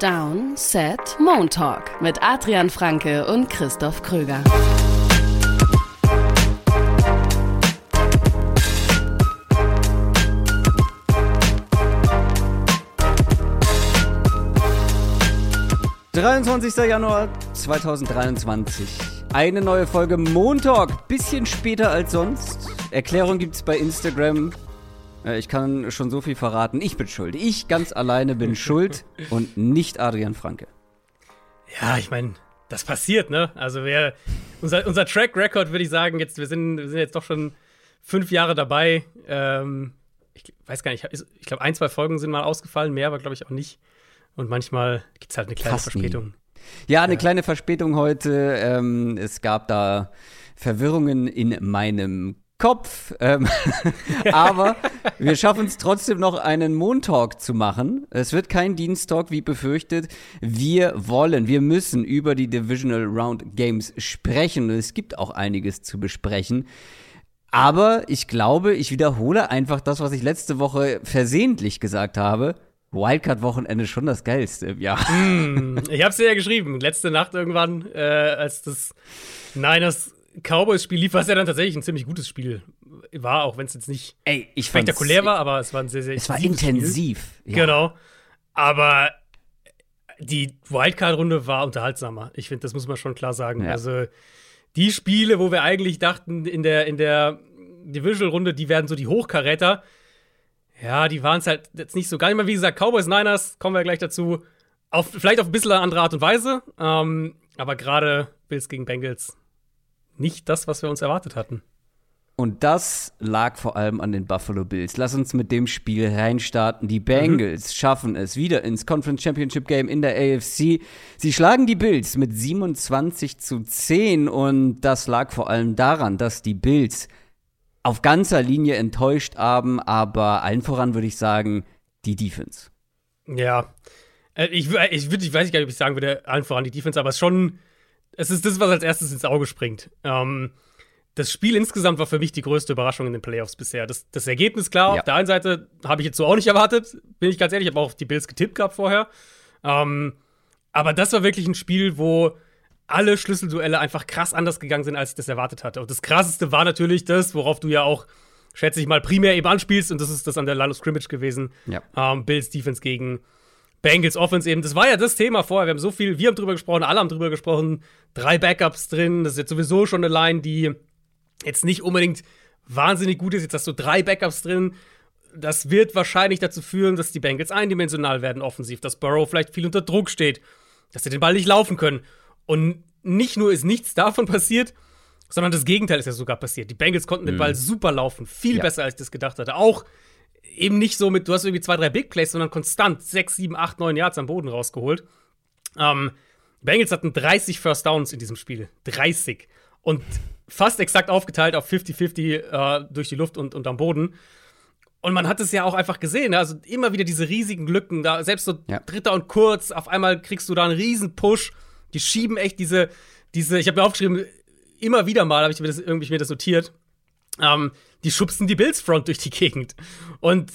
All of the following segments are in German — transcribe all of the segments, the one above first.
Down, Set, Montalk mit Adrian Franke und Christoph Kröger. »23. Januar 2023. Eine neue Folge Montalk. Bisschen später als sonst. Erklärung gibt's bei Instagram. Äh, Ich kann schon so viel verraten. Ich bin schuld. Ich ganz alleine bin schuld und nicht Adrian Franke. Ja, ich meine, das passiert, ne? Also wer unser, unser Track Record würde ich sagen, jetzt wir sind, wir sind jetzt doch schon fünf Jahre dabei. Ähm, ich weiß gar nicht, ich glaube ein, zwei Folgen sind mal ausgefallen, mehr aber glaube ich auch nicht. Und manchmal gibt es halt eine kleine Fast nie. Verspätung. Ja, eine Ja. kleine Verspätung heute. Ähm, es gab da Verwirrungen in meinem Kopf. Ähm, aber wir schaffen es trotzdem noch, einen Montalk zu machen. Es wird kein Diensttalk, wie befürchtet. Wir wollen, wir müssen über die Divisional Round Games sprechen. Es gibt auch einiges zu besprechen. Aber ich glaube, ich wiederhole einfach das, was ich letzte Woche versehentlich gesagt habe. Wildcard-Wochenende schon das Geilste im Jahr. Ich hab's dir ja geschrieben, letzte Nacht irgendwann, äh, als das Niners Cowboys-Spiel lief, was ja dann tatsächlich ein ziemlich gutes Spiel war, auch wenn es jetzt nicht Ey, spektakulär war, aber es war ein sehr, sehr Es war intensiv. Ja. Genau. Aber die Wildcard-Runde war unterhaltsamer. Ich finde, das muss man schon klar sagen. Ja. Also, die Spiele, wo wir eigentlich dachten, in der, in der Divisional-Runde, die werden so die Hochkaräter. Ja, die waren es halt jetzt nicht so geil. Immer wie gesagt, Cowboys, Niners, kommen wir gleich dazu. Auf, vielleicht auf ein bisschen andere Art und Weise. Ähm, aber gerade Bills gegen Bengals nicht das, was wir uns erwartet hatten. Und das lag vor allem an den Buffalo Bills. Lass uns mit dem Spiel reinstarten. Die Bengals schaffen es wieder ins Conference Championship Game in der AFC. Sie schlagen die Bills mit 27 zu 10 und das lag vor allem daran, dass die Bills auf ganzer Linie enttäuscht haben, aber allen voran würde ich sagen, die Defense. Ja. Äh, Ich, ich, ich weiß gar nicht, ob ich sagen würde, allen voran die Defense, aber es ist schon, es ist das, was als erstes ins Auge springt. Ähm, das Spiel insgesamt war für mich die größte Überraschung in den Playoffs bisher. Das, das Ergebnis, klar, Ja. auf der einen Seite habe ich jetzt so auch nicht erwartet, bin ich ganz ehrlich, ich habe auch auf die Bills getippt gehabt vorher. Ähm, aber das war wirklich ein Spiel, wo alle Schlüsselduelle einfach krass anders gegangen sind, als ich das erwartet hatte. Und das krasseste war natürlich das, worauf du ja auch, schätze ich mal, primär eben anspielst, und das ist das an der Line of Scrimmage gewesen. Ja. Ähm, Bills Defense gegen Bengals Offense eben. Das war ja das Thema vorher. Wir haben so viel, wir haben drüber gesprochen, alle haben drüber gesprochen. Drei Backups drin. Das ist jetzt sowieso schon eine Line, die jetzt nicht unbedingt wahnsinnig gut ist. Jetzt hast du drei Backups drin. Das wird wahrscheinlich dazu führen, dass die Bengals eindimensional werden offensiv, dass Burrow vielleicht viel unter Druck steht, dass sie den Ball nicht laufen können. Und nicht nur ist nichts davon passiert, sondern das Gegenteil ist ja sogar passiert. Die Bengals konnten den Ball super laufen, viel Ja. besser als ich das gedacht hatte. Auch eben nicht so mit, du hast irgendwie zwei, drei Big Plays, sondern konstant sechs, sieben, acht, neun Yards am Boden rausgeholt. Ähm, Bengals hatten 30 First Downs in diesem Spiel. 30. Und fast exakt aufgeteilt auf 50-50 äh, durch die Luft und, und am Boden. Und man hat es ja auch einfach gesehen, ne? also immer wieder diese riesigen Lücken, da selbst so Ja. Dritter und Kurz, auf einmal kriegst du da einen riesen Push. Die schieben echt diese, diese, ich habe mir aufgeschrieben, immer wieder mal habe ich mir das irgendwie mir das notiert. Ähm, die schubsten die Bills Front durch die Gegend. Und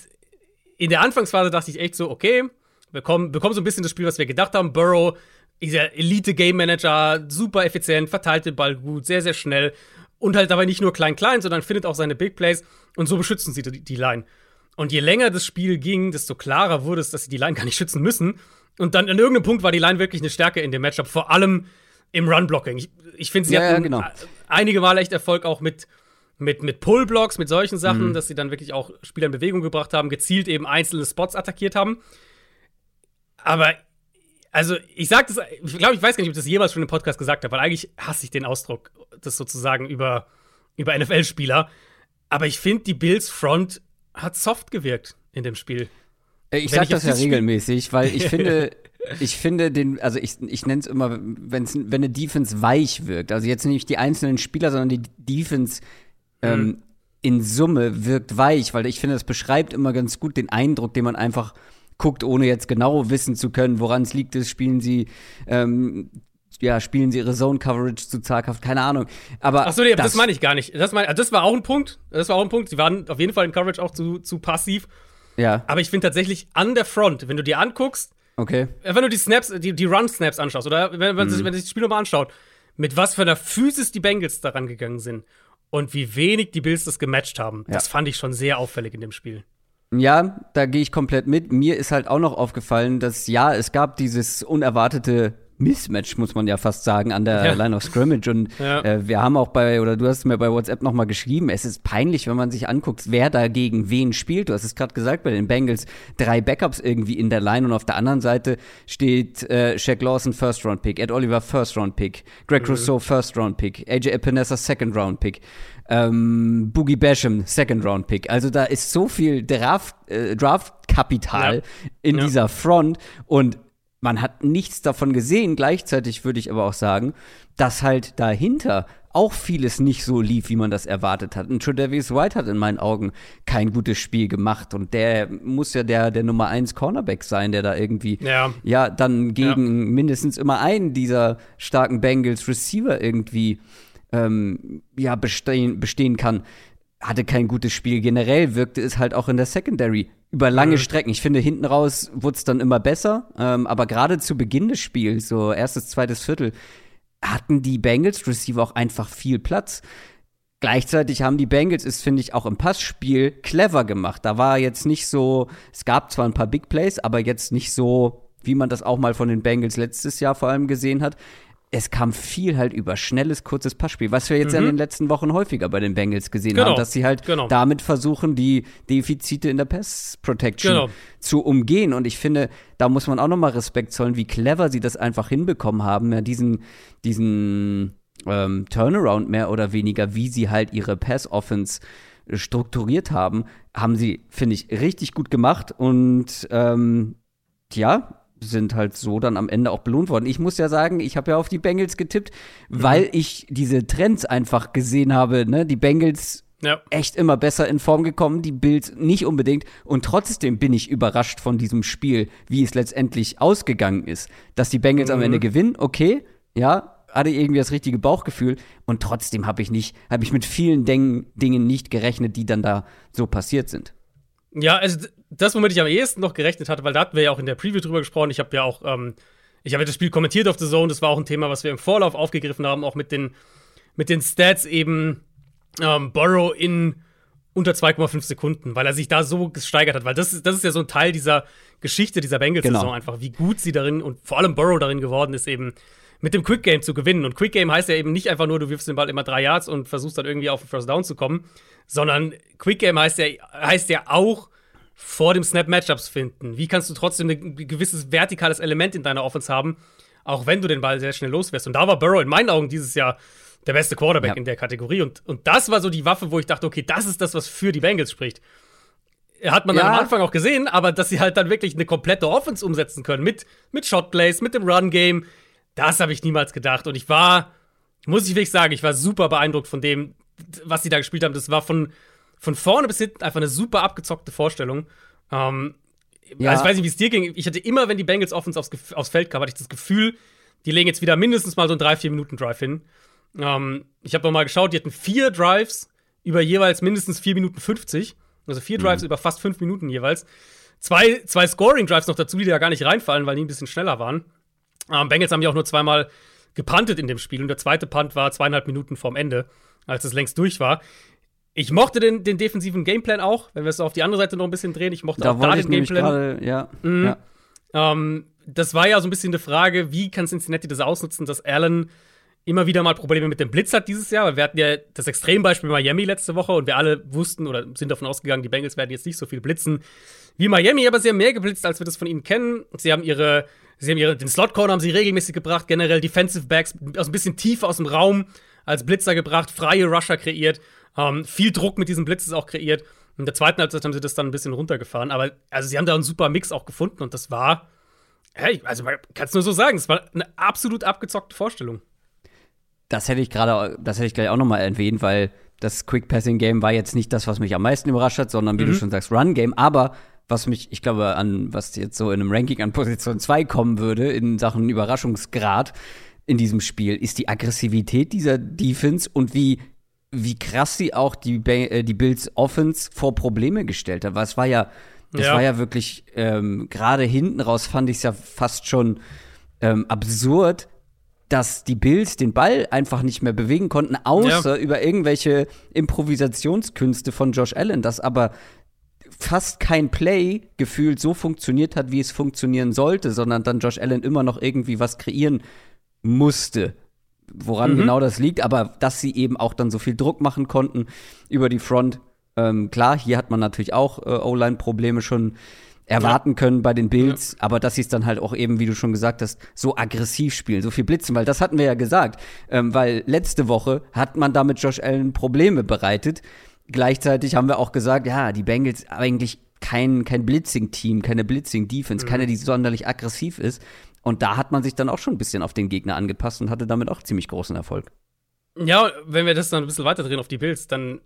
in der Anfangsphase dachte ich echt so, okay, wir kommen, bekommen so ein bisschen das Spiel, was wir gedacht haben. Burrow, dieser Elite-Game-Manager, super effizient, verteilt den Ball gut, sehr, sehr schnell. Und halt dabei nicht nur klein-klein, sondern findet auch seine Big Plays. Und so beschützen sie die, die Line. Und je länger das Spiel ging, desto klarer wurde es, dass sie die Line gar nicht schützen müssen. Und dann an irgendeinem Punkt war die Line wirklich eine Stärke in dem Matchup, vor allem im Run-Blocking. Ich, ich finde, sie Ja, ja, hatten genau. einige Mal echt Erfolg auch mit, mit, mit Pull-Blocks, mit solchen Mhm. Sachen, dass sie dann wirklich auch Spieler in Bewegung gebracht haben, gezielt eben einzelne Spots attackiert haben. Aber, also, ich sag das, ich glaube, ich weiß gar nicht, ob ich das jemals schon im Podcast gesagt habe, weil eigentlich hasse ich den Ausdruck, das sozusagen über, über NFL-Spieler. Aber ich finde, die Bills Front hat soft gewirkt in dem Spiel. Äh, Ich Wenn sag ich auf das ja regelmäßig, weil ich finde, ich finde den, also ich, ich nenne es immer, wenn's, wenn eine Defense weich wirkt, also jetzt nicht die einzelnen Spieler, sondern die Defense ähm, in Summe wirkt weich, weil ich finde, das beschreibt immer ganz gut den Eindruck, den man einfach guckt, ohne jetzt genau wissen zu können, woran es liegt, ist, spielen sie ähm, ja, spielen sie ihre Zone-Coverage zu zaghaft, keine Ahnung. Aber Ach so, nee, aber das, meine ich gar nicht. Das, mein, das war auch ein Punkt. Das war auch ein Punkt. Sie waren auf jeden Fall in Coverage auch zu, zu passiv. Ja, Aber ich finde tatsächlich an der Front, wenn du dir anguckst, Okay. Wenn du die Snaps, die, die Run-Snaps anschaust, oder wenn, wenn, Mhm. sich, wenn sich das Spiel nochmal anschaut, mit was für einer Physis die Bengals daran gegangen sind und wie wenig die Bills das gematcht haben, das fand ich schon sehr auffällig in dem Spiel. Ja, da gehe ich komplett mit. Mir ist halt auch noch aufgefallen, dass ja, es gab dieses unerwartete Mismatch, muss man ja fast sagen, an der Ja. Line of Scrimmage. Und Ja. äh, wir haben auch bei, oder du hast es mir bei WhatsApp noch mal geschrieben, es ist peinlich, wenn man sich anguckt, wer da gegen wen spielt. Du hast es gerade gesagt, bei den Bengals drei Backups irgendwie in der Line und auf der anderen Seite steht äh, Shaq Lawson First Round Pick, Ed Oliver First Round Pick, Greg Rousseau First Round Pick, AJ Epinesa Second Round Pick. Ähm, Boogie Basham, Second Round Pick. Also da ist so viel Draft, äh, Draft-Kapital Ja. in Ja. dieser Front und man hat nichts davon gesehen. Gleichzeitig würde ich aber auch sagen, dass halt dahinter auch vieles nicht so lief, wie man das erwartet hat. Und Tredavious White hat in meinen Augen kein gutes Spiel gemacht. Und der muss ja der, der Nummer 1 Cornerback sein, der da irgendwie, Ja. ja dann gegen mindestens immer einen dieser starken Bengals Receiver irgendwie ähm, ja, bestehen, bestehen kann, hatte kein gutes Spiel. Generell wirkte es halt auch in der Secondary über lange Strecken. Ich finde, hinten raus wurde es dann immer besser, ähm, aber gerade zu Beginn des Spiels, so erstes, zweites Viertel, hatten die Bengals Receiver auch einfach viel Platz. Gleichzeitig haben die Bengals es, finde ich, auch im Passspiel clever gemacht. Da war jetzt nicht so, es gab zwar ein paar Big Plays, aber jetzt nicht so, wie man das auch mal von den Bengals letztes Jahr vor allem gesehen hat. Es kam viel halt über schnelles, kurzes Passspiel, was wir jetzt in den letzten Wochen häufiger bei den Bengals gesehen Mhm. Genau, haben, dass sie halt genau. damit versuchen, die Defizite in der Pass Protection Genau. zu umgehen. Und ich finde, da muss man auch noch mal Respekt zollen, wie clever sie das einfach hinbekommen haben, ja, diesen, diesen ähm, Turnaround mehr oder weniger, wie sie halt ihre Pass-Offense strukturiert haben, haben sie, finde ich, richtig gut gemacht und ähm, ja, sind halt so dann am Ende auch belohnt worden. Ich muss ja sagen, ich habe ja auf die Bengals getippt, weil ich diese Trends einfach gesehen habe, ne? Die Bengals Ja. echt immer besser in Form gekommen, die Bills nicht unbedingt. Und trotzdem bin ich überrascht von diesem Spiel, wie es letztendlich ausgegangen ist. Dass die Bengals am Ende gewinnen, okay, ja, hatte irgendwie das richtige Bauchgefühl. Und trotzdem habe ich nicht, habe ich mit vielen Dingen, nicht gerechnet, die dann da so passiert sind. Ja, also das, womit ich am ehesten noch gerechnet hatte, weil da hatten wir ja auch in der Preview drüber gesprochen. Ich habe ja auch, ähm, ich habe ja das Spiel kommentiert auf The Zone. Das war auch ein Thema, was wir im Vorlauf aufgegriffen haben, auch mit den, mit den Stats eben ähm, Burrow in unter 2,5 Sekunden, weil er sich da so gesteigert hat. Weil das, ist- das ist ja so ein Teil dieser Geschichte dieser Bengals-Saison Genau. einfach, wie gut sie darin und vor allem Burrow darin geworden ist, eben mit dem Quick Game zu gewinnen. Und Quick Game heißt ja eben nicht einfach nur, du wirfst den Ball immer drei Yards und versuchst dann irgendwie auf den First Down zu kommen, sondern Quick Game heißt ja, heißt ja auch vor dem Snap Matchups finden. Wie kannst du trotzdem ein gewisses vertikales Element in deiner Offense haben, auch wenn du den Ball sehr schnell loswirst? Und da war Burrow in meinen Augen dieses Jahr der beste Quarterback Ja. in der Kategorie. Und, und das war so die Waffe, wo ich dachte, okay, das ist das, was für die Bengals spricht. Hat man dann Ja. am Anfang auch gesehen, aber dass sie halt dann wirklich eine komplette Offense umsetzen können mit, mit Shotplays, mit dem Run-Game, das habe ich niemals gedacht. Und ich war, muss ich wirklich sagen, ich war super beeindruckt von dem, was sie da gespielt haben. Das war von, von vorne bis hinten einfach eine super abgezockte Vorstellung. Ähm, Ja. Also ich weiß nicht, wie es dir ging. Ich hatte immer, wenn die Bengals Offense aufs, aufs Feld kamen, hatte ich das Gefühl, die legen jetzt wieder mindestens mal so einen 3-4-Minuten-Drive hin. Ähm, ich habe mal geschaut, die hatten vier Drives über jeweils mindestens 4 Minuten 50. Also vier Drives über fast 5 Minuten jeweils. Zwei, zwei Scoring-Drives noch dazu, die da gar nicht reinfallen, weil die ein bisschen schneller waren. Ähm, Bengals haben ja auch nur zweimal gepuntet in dem Spiel und der zweite Punt war zweieinhalb Minuten vorm Ende, als es längst durch war. Ich mochte den, den defensiven Gameplan auch, wenn wir es auf die andere Seite noch ein bisschen drehen. Ich mochte Da auch da den Gameplan. gerade, ja, Mhm. ja. Ähm, das war ja so ein bisschen eine Frage, wie kann Cincinnati das ausnutzen, dass Allen immer wieder mal Probleme mit dem Blitz hat dieses Jahr, weil wir hatten ja das Extrembeispiel Miami letzte Woche und wir alle wussten oder sind davon ausgegangen, die Bengals werden jetzt nicht so viel blitzen wie Miami, aber sie haben mehr geblitzt, als wir das von ihnen kennen. Sie haben ihre, sie haben ihre, den Slot Corner haben sie regelmäßig gebracht, generell Defensive Backs aus ein bisschen tiefer aus dem Raum als Blitzer gebracht, freie Rusher kreiert, ähm, viel Druck mit diesen Blitzes auch kreiert. In der zweiten Halbzeit haben sie das dann ein bisschen runtergefahren, aber also sie haben da einen super Mix auch gefunden und das war, hey, also man kann es nur so sagen, es war eine absolut abgezockte Vorstellung. Das hätte ich gerade, das hätte ich gleich auch noch mal erwähnt, weil das Quick Passing Game war jetzt nicht das, was mich am meisten überrascht hat, sondern wie du schon sagst, Run Game. Aber was mich, ich glaube, an was jetzt so in einem Ranking an Position 2 kommen würde in Sachen Überraschungsgrad in diesem Spiel, ist die Aggressivität dieser Defense und wie wie krass sie auch die, äh, die Bills Offense vor Probleme gestellt hat. Weil es war ja Das Ja. war ja wirklich, ähm, gerade hinten raus fand ich es ja fast schon ähm, absurd, dass die Bills den Ball einfach nicht mehr bewegen konnten, außer über irgendwelche Improvisationskünste von Josh Allen, dass aber fast kein Play gefühlt so funktioniert hat, wie es funktionieren sollte, sondern dann Josh Allen immer noch irgendwie was kreieren musste. Woran genau das liegt, aber dass sie eben auch dann so viel Druck machen konnten über die Front. Ähm, klar, hier hat man natürlich auch äh, O-Line-Probleme schon erwarten können bei den Bills, aber dass sie es dann halt auch eben, wie du schon gesagt hast, so aggressiv spielen, so viel blitzen, weil das hatten wir ja gesagt, ähm, weil letzte Woche hat man damit Josh Allen Probleme bereitet. Gleichzeitig haben wir auch gesagt, ja, die Bengals eigentlich kein, kein Blitzing-Team, keine Blitzing-Defense, keine, die sonderlich aggressiv ist. Und da hat man sich dann auch schon ein bisschen auf den Gegner angepasst und hatte damit auch ziemlich großen Erfolg. Ja, wenn wir das dann ein bisschen weiterdrehen auf die Bills, dann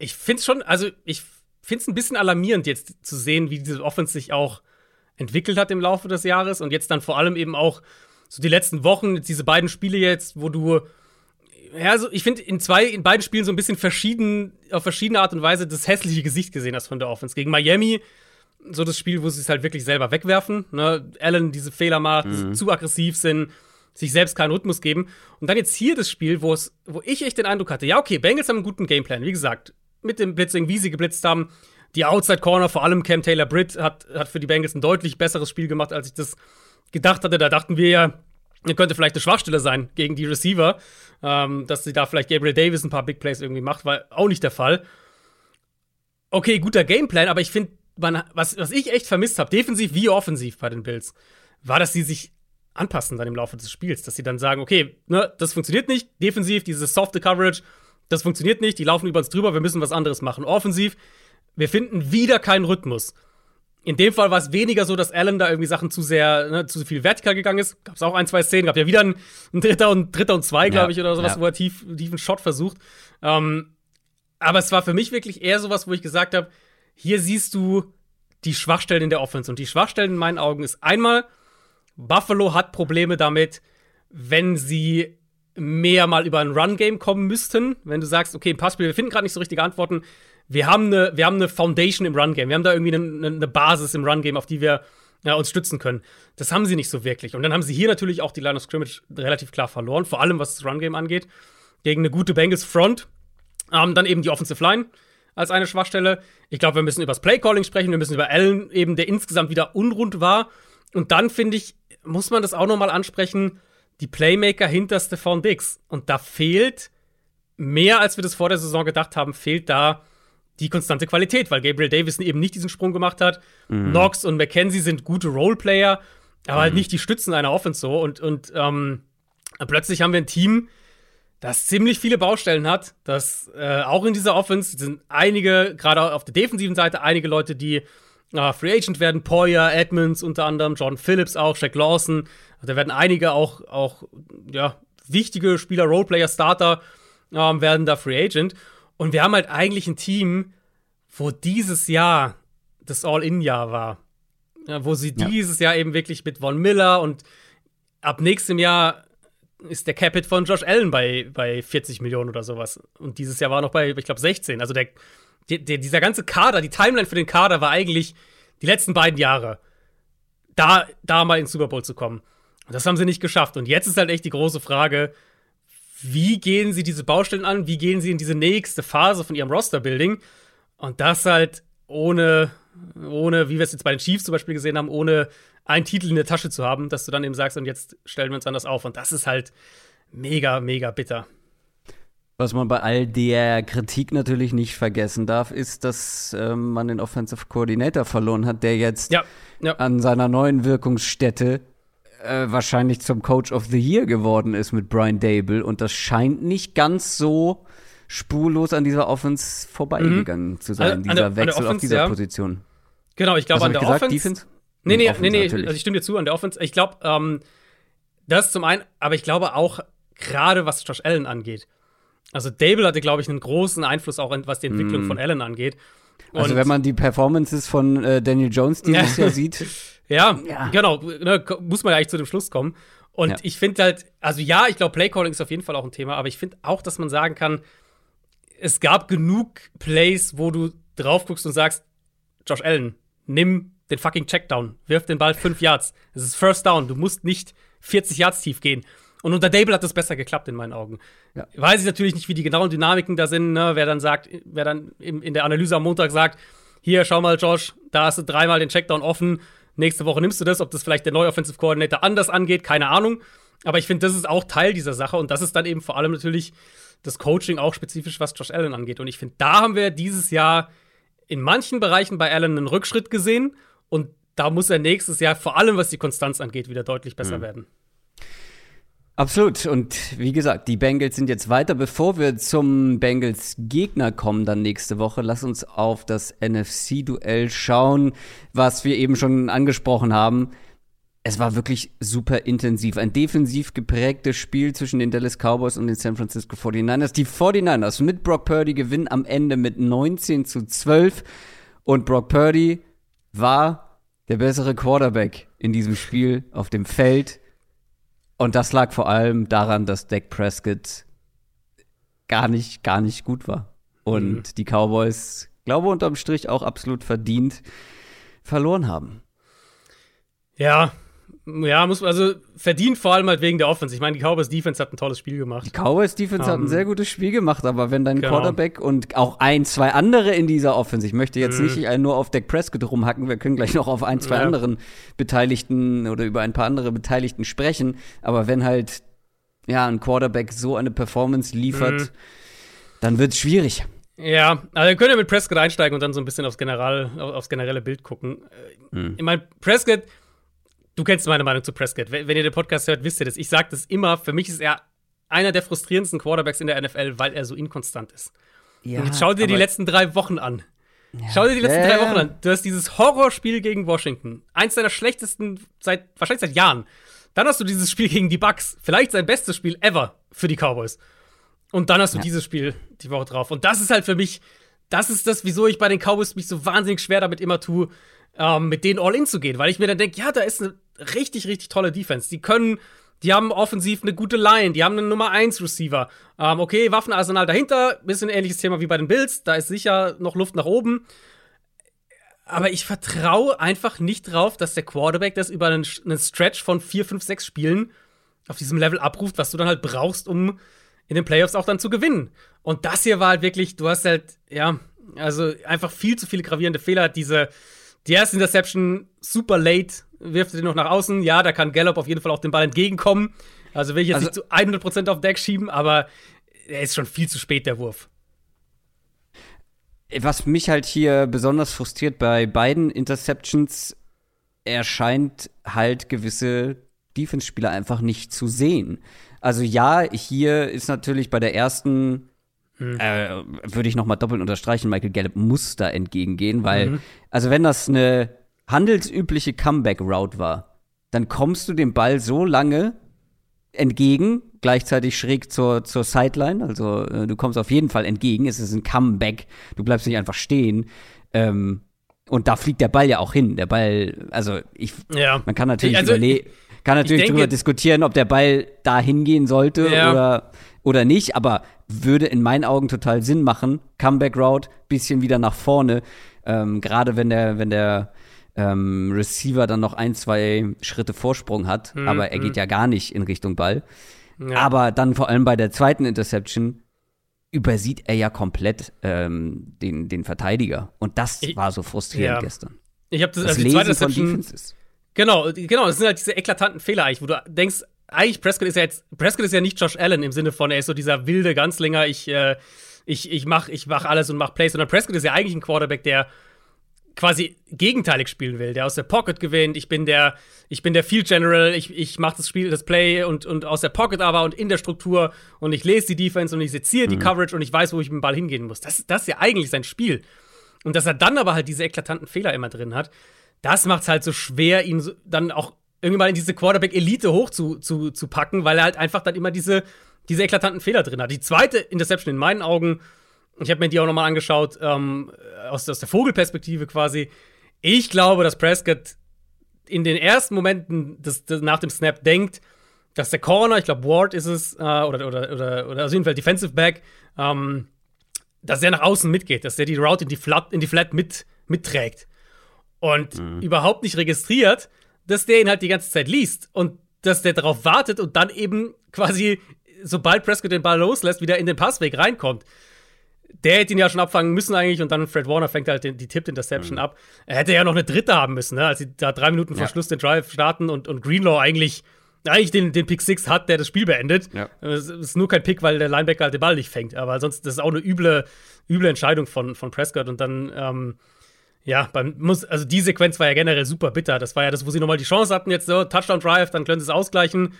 ich finde es schon, also ich finde es ein bisschen alarmierend jetzt zu sehen, wie diese Offense sich auch entwickelt hat im Laufe des Jahres und jetzt dann vor allem eben auch so die letzten Wochen, diese beiden Spiele jetzt, wo du ja, also ich finde in zwei, in beiden Spielen so ein bisschen verschieden, auf verschiedene Art und Weise das hässliche Gesicht gesehen hast von der Offense. Gegen Miami, so das Spiel, wo sie es halt wirklich selber wegwerfen, ne? Allen diese Fehler macht, zu aggressiv sind, sich selbst keinen Rhythmus geben. Und dann jetzt hier das Spiel, wo es, wo ich echt den Eindruck hatte, ja, okay, Bengals haben einen guten Gameplan, wie gesagt, mit dem Blitzing, wie sie geblitzt haben. Die Outside Corner, vor allem Cam Taylor Britt, hat, hat für die Bengals ein deutlich besseres Spiel gemacht, als ich das gedacht hatte. Da dachten wir ja, er könnte vielleicht eine Schwachstelle sein gegen die Receiver, ähm, dass sie da vielleicht Gabriel Davis ein paar Big Plays irgendwie macht, war auch nicht der Fall. Okay, guter Gameplan, aber ich finde, was, was ich echt vermisst habe, defensiv wie offensiv bei den Bills, war, dass sie sich anpassen dann im Laufe des Spiels, dass sie dann sagen, okay, ne, das funktioniert nicht, defensiv, diese softe Coverage, das funktioniert nicht, die laufen über uns drüber, wir müssen was anderes machen. Offensiv, wir finden wieder keinen Rhythmus. In dem Fall war es weniger so, dass Allen da irgendwie Sachen zu sehr, ne, zu viel vertikal gegangen ist. Gab es auch ein, zwei Szenen, gab ja wieder ein, ein Dritter und Dritter und zwei, glaube ich, oder sowas, ja. wo er tief, tiefen Shot versucht. Ähm, aber es war für mich wirklich eher sowas, wo ich gesagt habe, hier siehst du die Schwachstellen in der Offense. Und die Schwachstellen in meinen Augen ist einmal, Buffalo hat Probleme damit, wenn sie mehr mal über ein Run-Game kommen müssten. Wenn du sagst, okay, im Passspiel, wir finden gerade nicht so richtige Antworten. Wir haben eine, wir haben eine Foundation im Run-Game. Wir haben da irgendwie eine, eine Basis im Run-Game, auf die wir ja, uns stützen können. Das haben sie nicht so wirklich. Und dann haben sie hier natürlich auch die Line of Scrimmage relativ klar verloren, vor allem was das Run-Game angeht. Gegen eine gute Bengals Front. Ähm, dann eben die Offensive Line als eine Schwachstelle. Ich glaube, wir müssen über das Play-Calling sprechen. Wir müssen über Allen eben, der insgesamt wieder unrund war. Und dann, finde ich, muss man das auch noch mal ansprechen, die Playmaker hinter Stephon Diggs. Und da fehlt mehr, als wir das vor der Saison gedacht haben, fehlt da die konstante Qualität, weil Gabriel Davis eben nicht diesen Sprung gemacht hat. Knox und McKenzie sind gute Roleplayer, aber halt nicht die Stützen einer Offense so. Und, und ähm, plötzlich haben wir ein Team, das ziemlich viele Baustellen hat, das äh, auch in dieser Offense sind einige, gerade auf der defensiven Seite, einige Leute, die äh, Free Agent werden, Poyer, Edmonds unter anderem, Jordan Phillips auch, Shaq Lawson. Da werden einige auch, auch ja, wichtige Spieler, Roleplayer, Starter ähm, werden da Free Agent. Und wir haben halt eigentlich ein Team, wo dieses Jahr das All-In-Jahr war. Ja, wo sie Ja. dieses Jahr eben wirklich mit Von Miller und ab nächstem Jahr ist der Capit von Josh Allen bei, bei 40 Millionen oder sowas. Und dieses Jahr war noch bei, ich glaube, 16. Also der, der, dieser ganze Kader, die Timeline für den Kader war eigentlich die letzten beiden Jahre, da, da mal ins Super Bowl zu kommen. Und das haben sie nicht geschafft. Und jetzt ist halt echt die große Frage, wie gehen sie diese Baustellen an? Wie gehen sie in diese nächste Phase von ihrem Roster-Building? Und das halt ohne, ohne, wie wir es jetzt bei den Chiefs zum Beispiel gesehen haben, ohne einen Titel in der Tasche zu haben, dass du dann eben sagst, und jetzt stellen wir uns anders auf. Und das ist halt mega, mega bitter. Was man bei all der Kritik natürlich nicht vergessen darf, ist, dass ähm, man den Offensive Coordinator verloren hat, der jetzt Ja, ja. an seiner neuen Wirkungsstätte äh, wahrscheinlich zum Coach of the Year geworden ist mit Brian Dable. Und das scheint nicht ganz so spurlos an dieser Offense vorbeigegangen zu sein, Also dieser der Wechsel auf Offense, dieser ja. Position. Genau, ich glaube an der gesagt? Offense. Defense? Nee, nee, Offense nee, nee, natürlich. also ich stimme dir zu an der Offense. Ich glaube, ähm, das zum einen, aber ich glaube auch gerade was Josh Allen angeht. Also Dable hatte, glaube ich, einen großen Einfluss auch, in, was die Entwicklung von Allen angeht. Mm. Also Und- wenn man die Performances von äh, Daniel Jones dieses Ja. Jahr sieht, Ja, Ja. genau, ne, muss man ja eigentlich zu dem Schluss kommen. Und Ja. ich finde halt, also ja, ich glaube, Playcalling ist auf jeden Fall auch ein Thema, aber ich finde auch, dass man sagen kann, es gab genug Plays, wo du drauf guckst und sagst, Josh Allen, nimm den fucking Checkdown, wirf den Ball fünf Yards. Es ist First Down, du musst nicht 40 Yards tief gehen. Und unter Dable hat das besser geklappt in meinen Augen. Ja. Weiß ich natürlich nicht, wie die genauen Dynamiken da sind, ne? wer dann sagt, wer dann in, in der Analyse am Montag sagt, hier, schau mal, Josh, da hast du dreimal den Checkdown offen, nächste Woche nimmst du das, ob das vielleicht der neue Offensive Coordinator anders angeht, keine Ahnung. Aber ich finde, das ist auch Teil dieser Sache und das ist dann eben vor allem natürlich das Coaching auch spezifisch, was Josh Allen angeht. Und ich finde, da haben wir dieses Jahr in manchen Bereichen bei Allen einen Rückschritt gesehen und da muss er nächstes Jahr, vor allem was die Konstanz angeht, wieder deutlich besser mhm. werden. Absolut. Und wie gesagt, die Bengals sind jetzt weiter. Bevor wir zum Bengals-Gegner kommen, dann nächste Woche, lass uns auf das NFC-Duell schauen, was wir eben schon angesprochen haben. Es war wirklich super intensiv. Ein defensiv geprägtes Spiel zwischen den Dallas Cowboys und den San Francisco 49ers. Die 49ers mit Brock Purdy gewinnen am Ende mit 19 zu 12. Und Brock Purdy war der bessere Quarterback in diesem Spiel auf dem Feld. Und das lag vor allem daran, dass Dak Prescott gar nicht, gar nicht gut war. Und mhm. die Cowboys, glaube unterm Strich auch absolut verdient verloren haben. Ja, ja, muss also verdient vor allem halt wegen der Offense. Ich meine, die Cowboys Defense hat ein tolles Spiel gemacht. Die Cowboys Defense um, hat ein ähm, sehr gutes Spiel gemacht, aber wenn dein genau. Quarterback und auch ein, zwei andere in dieser Offense, ich möchte jetzt mhm. nicht nur auf Dak Prescott rumhacken, wir können gleich noch auf ein, zwei ja. anderen Beteiligten oder über ein paar andere Beteiligten sprechen, aber wenn halt ja ein Quarterback so eine Performance liefert, mhm. dann wird es schwierig. Ja, also wir können ja mit Prescott einsteigen und dann so ein bisschen aufs, General, aufs generelle Bild gucken. Mhm. Ich meine, Prescott Du kennst meine Meinung zu Prescott. Wenn, wenn ihr den Podcast hört, wisst ihr das. Ich sage das immer. Für mich ist er einer der frustrierendsten Quarterbacks in der NFL, weil er so inkonstant ist. Ja, Und jetzt schau dir die letzten drei Wochen an. Ja, schau dir die letzten drei Wochen an. Du hast dieses Horrorspiel gegen Washington. Eins deiner schlechtesten seit, wahrscheinlich seit Jahren. Dann hast du dieses Spiel gegen die Bucks. Vielleicht sein bestes Spiel ever für die Cowboys. Und dann hast du ja. dieses Spiel die Woche drauf. Und das ist halt für mich, das ist das, wieso ich bei den Cowboys mich so wahnsinnig schwer damit immer tue, ähm, mit denen all in zu gehen. Weil ich mir dann denke, ja, da ist eine richtig, richtig tolle Defense. Die können, die haben offensiv eine gute Line, die haben einen Nummer 1 Receiver. Ähm, okay, Waffenarsenal dahinter, bisschen ähnliches Thema wie bei den Bills, da ist sicher noch Luft nach oben. Aber ich vertraue einfach nicht drauf, dass der Quarterback das über einen, einen Stretch von 4, 5, 6 Spielen auf diesem Level abruft, was du dann halt brauchst, um in den Playoffs auch dann zu gewinnen. Und das hier war halt wirklich, du hast halt, ja, also einfach viel zu viele gravierende Fehler. Diese, die erste Interception super late, wirft er den noch nach außen. Ja, da kann Gallup auf jeden Fall auch den Ball entgegenkommen. Also will ich jetzt also, nicht zu 100% auf Deck schieben, aber er ist schon viel zu spät, der Wurf. Was mich halt hier besonders frustriert bei beiden Interceptions, er scheint halt gewisse Defense-Spieler einfach nicht zu sehen. Also ja, hier ist natürlich bei der ersten hm. Äh, würde ich noch mal doppelt unterstreichen, Michael Gallup muss da entgegengehen, weil, mhm. also wenn das eine handelsübliche Comeback-Route war, dann kommst du dem Ball so lange entgegen, gleichzeitig schräg zur, zur Sideline. Also äh, du kommst auf jeden Fall entgegen. Es ist ein Comeback. Du bleibst nicht einfach stehen. Ähm, und da fliegt der Ball ja auch hin. Der Ball, also ich, ja. man kann natürlich also, überlegen, kann natürlich denke, darüber diskutieren, ob der Ball da hingehen sollte ja. oder, oder nicht, aber würde in meinen Augen total Sinn machen. Comeback Route, bisschen wieder nach vorne. Ähm, Gerade wenn der, wenn der ähm, Receiver dann noch ein, zwei Schritte Vorsprung hat, mhm. aber er geht mhm. ja gar nicht in Richtung Ball. Ja. Aber dann vor allem bei der zweiten Interception übersieht er ja komplett ähm, den, den Verteidiger. Und das ich, war so frustrierend ja. gestern. Ich habe das, das also die zweite Interception. Genau, genau, das sind halt diese eklatanten Fehler eigentlich, wo du denkst, eigentlich Prescott ist ja jetzt, Prescott ist ja nicht Josh Allen im Sinne von, er ist so dieser wilde Ganzlinger, ich, äh, ich, ich mach, ich mach alles und mach Plays, sondern Prescott ist ja eigentlich ein Quarterback, der quasi gegenteilig spielen will, der aus der Pocket gewinnt. Ich bin der, ich bin der Field General, ich, ich mache das Spiel, das Play und, und aus der Pocket aber und in der Struktur und ich lese die Defense und ich seziere mhm. die Coverage und ich weiß, wo ich mit dem Ball hingehen muss. Das, das ist ja eigentlich sein Spiel. Und dass er dann aber halt diese eklatanten Fehler immer drin hat, das macht es halt so schwer, ihn dann auch irgendwie mal in diese Quarterback-Elite hoch zu, zu, zu packen, weil er halt einfach dann immer diese, diese eklatanten Fehler drin hat. Die zweite Interception in meinen Augen ich habe mir die auch nochmal angeschaut, ähm, aus, aus der Vogelperspektive quasi. Ich glaube, dass Prescott in den ersten Momenten des, des, nach dem Snap denkt, dass der Corner, ich glaube Ward ist es, äh, oder, oder, oder, oder auf jeden Fall Defensive Back, ähm, dass er nach außen mitgeht, dass er die Route in die Flat, in die Flat mit, mitträgt. und mhm. überhaupt nicht registriert, dass der ihn halt die ganze Zeit liest und dass der darauf wartet und dann eben quasi, sobald Prescott den Ball loslässt, wieder in den Passweg reinkommt. Der hätte ihn ja schon abfangen müssen eigentlich und dann Fred Warner fängt halt den, die Tipped-Interception mhm. ab. Er hätte ja noch eine dritte haben müssen, ne? als sie da drei Minuten vor ja. Schluss den Drive starten und, und Greenlaw eigentlich, eigentlich den, den Pick 6 hat, der das Spiel beendet. Ja. Es ist nur kein Pick, weil der Linebacker halt den Ball nicht fängt. Aber sonst, das ist auch eine üble, üble Entscheidung von, von Prescott und dann, ähm, ja, beim, muss, also die Sequenz war ja generell super bitter. Das war ja das, wo sie nochmal die Chance hatten, jetzt so Touchdown Drive, dann können sie es ausgleichen.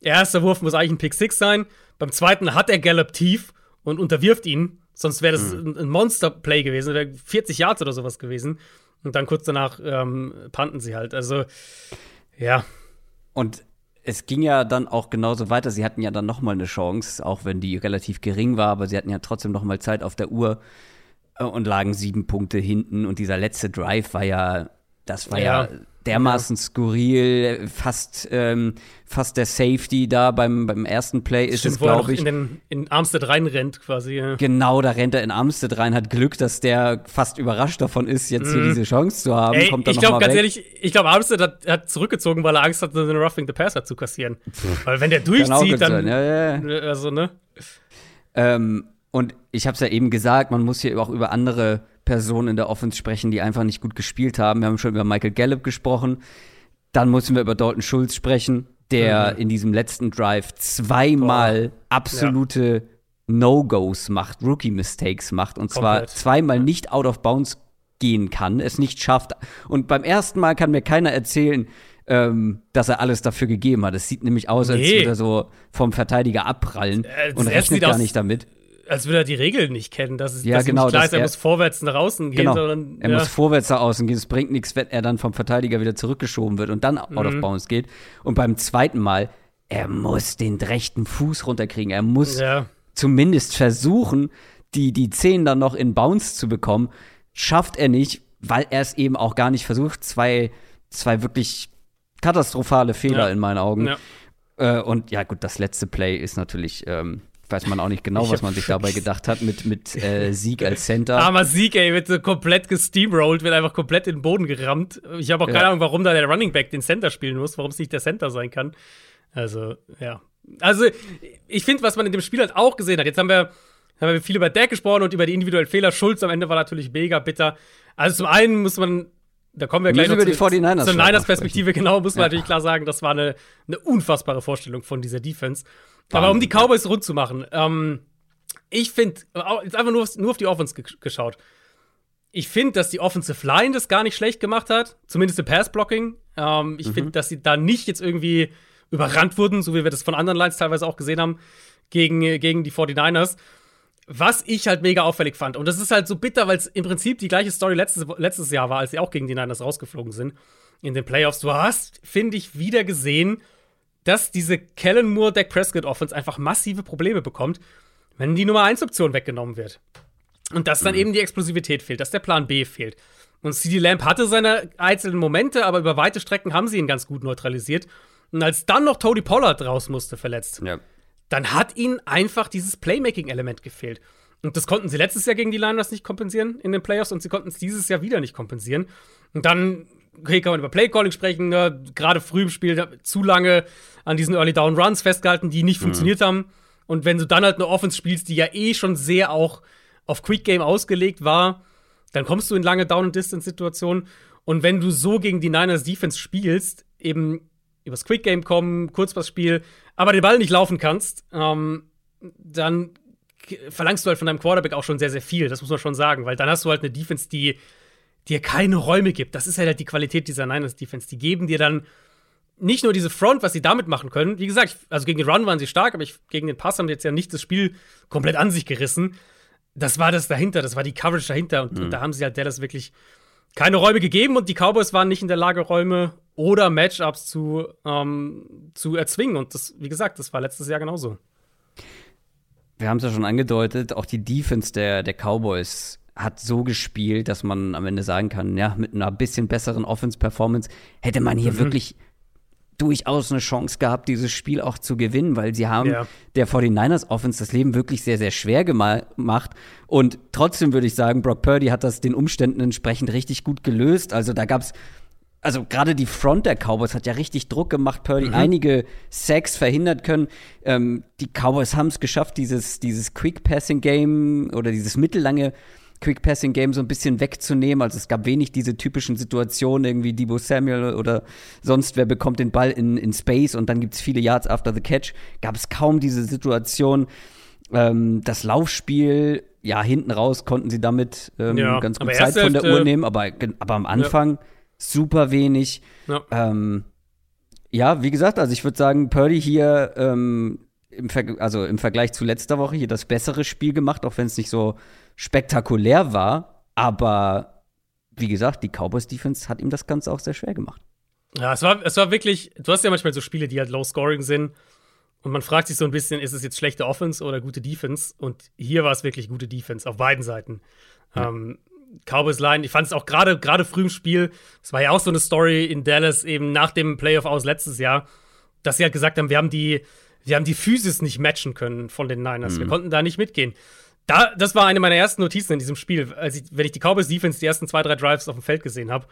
Erster Wurf muss eigentlich ein Pick 6 sein. Beim zweiten hat er Gallup tief und unterwirft ihn. Sonst wäre das mhm. ein Monster-Play gewesen, wäre 40 Yards oder sowas gewesen. Und dann kurz danach ähm, panten sie halt. Also, ja. Und es ging ja dann auch genauso weiter. Sie hatten ja dann noch mal eine Chance, auch wenn die relativ gering war, aber sie hatten ja trotzdem noch mal Zeit auf der Uhr und lagen sieben Punkte hinten. Und dieser letzte Drive war ja, das war ja, ja dermaßen ja. skurril, fast, ähm, fast der Safety da beim, beim ersten Play ist Stimmt, es, glaube ich. In, den, in Armstead reinrennt quasi. Ja. Genau, da rennt er in Armstead rein, hat Glück, dass der fast überrascht davon ist, jetzt mhm. hier diese Chance zu haben. Ey, Kommt dann ich glaube, ganz weg. ehrlich, ich glaube, Armstead hat, hat, zurückgezogen, weil er Angst hatte, den Roughing the Passer zu kassieren. weil wenn der durchzieht, dann. Ja, ja. Also, ne? Ähm, und ich habe es ja eben gesagt, man muss hier auch über andere Personen in der Offense sprechen, die einfach nicht gut gespielt haben. Wir haben schon über Michael Gallup gesprochen. Dann müssen wir über Dalton Schulz sprechen, der mhm. in diesem letzten Drive zweimal oh. absolute ja. No-Gos macht, Rookie-Mistakes macht. Und zwar zweimal nicht out of bounds gehen kann, es nicht schafft. Und beim ersten Mal kann mir keiner erzählen, ähm, dass er alles dafür gegeben hat. Es sieht nämlich aus, nee. als würde er so vom Verteidiger abprallen äh, und rechnet gar nicht damit als würde er die Regeln nicht kennen. Das ist, ja, dass genau, nicht klar ist, er, muss vorwärts nach außen gehen. Genau. Sondern, er ja. muss vorwärts nach außen gehen. Es bringt nichts, wenn er dann vom Verteidiger wieder zurückgeschoben wird und dann out mhm. of bounds geht. Und beim zweiten Mal, er muss den rechten Fuß runterkriegen. Er muss ja. zumindest versuchen, die, die Zehen dann noch in Bounce zu bekommen. Schafft er nicht, weil er es eben auch gar nicht versucht. Zwei, zwei wirklich katastrophale Fehler ja. in meinen Augen. Äh, und ja, gut, das letzte Play ist natürlich. Ähm, weiß man auch nicht genau, was man sich dabei gedacht hat mit, mit äh, Sieg als Center. Armer Sieg, ey, wird so komplett gesteamrollt, wird einfach komplett in den Boden gerammt. Ich habe auch keine ja. Ahnung, warum da der Running Back den Center spielen muss, warum es nicht der Center sein kann. Also, ja. Also, ich finde, was man in dem Spiel halt auch gesehen hat, jetzt haben wir, haben wir viel über Deck gesprochen und über die individuellen Fehler. Schulz am Ende war natürlich mega bitter. Also, zum einen muss man da kommen wir gleich noch über zu, die 49ers zur Niners-Perspektive, genau, muss man ja. natürlich klar sagen, das war eine, eine unfassbare Vorstellung von dieser Defense. Aber um die Cowboys rund zu machen, ähm, ich finde, jetzt einfach nur, nur auf die Offense geschaut. Ich finde, dass die Offensive Line das gar nicht schlecht gemacht hat, zumindest im Pass-Blocking. Ähm, ich mhm. finde, dass sie da nicht jetzt irgendwie überrannt wurden, so wie wir das von anderen Lines teilweise auch gesehen haben, gegen, gegen die 49ers. Was ich halt mega auffällig fand, und das ist halt so bitter, weil es im Prinzip die gleiche Story letztes, letztes Jahr war, als sie auch gegen die Niners rausgeflogen sind in den Playoffs. Du hast, finde ich, wieder gesehen, dass diese Kellen Moore Dak Prescott Offense einfach massive Probleme bekommt, wenn die Nummer 1 Option weggenommen wird. Und dass dann mhm. eben die Explosivität fehlt, dass der Plan B fehlt. Und CD Lamp hatte seine einzelnen Momente, aber über weite Strecken haben sie ihn ganz gut neutralisiert. Und als dann noch Tony Pollard raus musste, verletzt, ja. dann hat ihnen einfach dieses Playmaking-Element gefehlt. Und das konnten sie letztes Jahr gegen die Liners nicht kompensieren in den Playoffs und sie konnten es dieses Jahr wieder nicht kompensieren. Und dann okay, kann man über Playcalling sprechen, ne? gerade früh im Spiel zu lange an diesen Early Down Runs festgehalten, die nicht mhm. funktioniert haben. Und wenn du dann halt eine Offense spielst, die ja eh schon sehr auch auf Quick Game ausgelegt war, dann kommst du in lange Down- and Distance-Situationen. Und wenn du so gegen die Niners Defense spielst, eben übers Quick Game kommen, Kurzpassspiel, aber den Ball nicht laufen kannst, ähm, dann verlangst du halt von deinem Quarterback auch schon sehr, sehr viel. Das muss man schon sagen, weil dann hast du halt eine Defense, die dir keine Räume gibt. Das ist halt die Qualität dieser Niners Defense. Die geben dir dann nicht nur diese Front, was sie damit machen können. Wie gesagt, also gegen den Run waren sie stark, aber ich, gegen den Pass haben sie jetzt ja nicht das Spiel komplett an sich gerissen. Das war das dahinter, das war die Coverage dahinter. Und, mhm. und da haben sie halt Dallas wirklich keine Räume gegeben und die Cowboys waren nicht in der Lage, Räume oder Matchups zu, ähm, zu erzwingen. Und das, wie gesagt, das war letztes Jahr genauso. Wir haben es ja schon angedeutet, auch die Defense der, der Cowboys hat so gespielt, dass man am Ende sagen kann, ja, mit einer bisschen besseren Offense-Performance hätte man hier mhm. wirklich durchaus eine Chance gehabt, dieses Spiel auch zu gewinnen, weil sie haben Ja. der 49ers Offense das Leben wirklich sehr, sehr schwer gemacht. Und trotzdem würde ich sagen, Brock Purdy hat das den Umständen entsprechend richtig gut gelöst. Also da gab es also gerade die Front der Cowboys hat ja richtig Druck gemacht, Purdy einige Sacks verhindert können. Ähm, die Cowboys haben es geschafft, dieses, dieses Quick-Passing-Game oder dieses mittellange Quick-Passing-Game so ein bisschen wegzunehmen. Also es gab wenig diese typischen Situationen, irgendwie Debo Samuel oder sonst wer bekommt den Ball in, in Space und dann gibt es viele Yards after the catch. Gab es kaum diese Situation. Ähm, das Laufspiel, ja, hinten raus konnten sie damit ähm, Ja, ganz gut Zeit von der Uhr nehmen, aber, aber am Anfang super wenig. Ja. Ähm, ja, wie gesagt, also ich würde sagen, Purdy hier ähm, im, Ver also im Vergleich zu letzter Woche hier das bessere Spiel gemacht, auch wenn es nicht so spektakulär war. Aber wie gesagt, die Cowboys Defense hat ihm das Ganze auch sehr schwer gemacht. Ja, es war, es war wirklich, du hast ja manchmal so Spiele, die halt low scoring sind. Und man fragt sich so ein bisschen, ist es jetzt schlechte Offense oder gute Defense? Und hier war es wirklich gute Defense auf beiden Seiten. Ähm, Cowboys Line, ich fand es auch gerade gerade früh im Spiel, es war ja auch so eine Story in Dallas eben nach dem Playoff aus letztes Jahr, dass sie halt gesagt haben, wir haben die, wir haben die Physis nicht matchen können von den Niners. Wir konnten da nicht mitgehen. Da, das war eine meiner ersten Notizen in diesem Spiel, als ich, wenn ich die Cowboys Defense die ersten zwei, drei Drives auf dem Feld gesehen habe.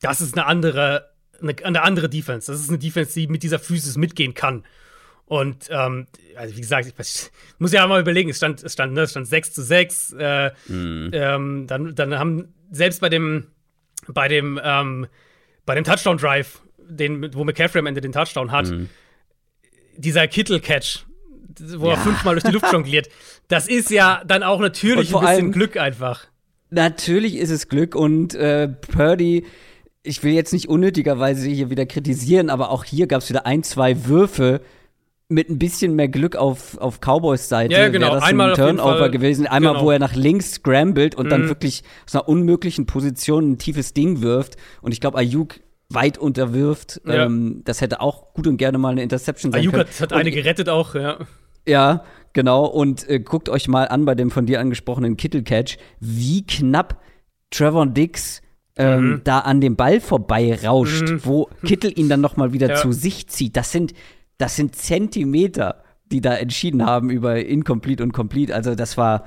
Das ist eine andere, eine, eine andere Defense. Das ist eine Defense, die mit dieser Physis mitgehen kann. Und ähm, also wie gesagt, ich, ich muss ja mal überlegen, es stand, es stand, ne, es stand 6 zu 6. Äh, ähm, dann, dann haben selbst bei dem, bei dem, ähm, bei dem Touchdown-Drive, den, wo McCaffrey am Ende den Touchdown hat, dieser Kittel-Catch, wo er Ja. fünfmal durch die Luft jongliert, das ist ja dann auch natürlich ein bisschen allem- Glück einfach. Natürlich ist es Glück und äh, Purdy, ich will jetzt nicht unnötigerweise hier wieder kritisieren, aber auch hier gab es wieder ein, zwei Würfe mit ein bisschen mehr Glück auf, auf Cowboys Seite. Ja, genau. Das Einmal ein Turnover gewesen. Einmal, Genau. wo er nach links scrambled und dann Mhm. wirklich aus einer unmöglichen Position ein tiefes Ding wirft. Und ich glaube, Ayuk weit unterwirft. Ja. Ähm, das hätte auch gut und gerne mal eine Interception sein Ayuk können. hat, hat Und eine gerettet auch, ja. Ja, genau. Und äh, guckt euch mal an bei dem von dir angesprochenen Kittel-Catch, wie knapp Trevor Dix ähm, Mhm. da an dem Ball vorbei rauscht, wo Kittel ihn dann noch mal wieder Ja. zu sich zieht. Das sind, das sind Zentimeter, die da entschieden haben über Incomplete und Complete. Also das war,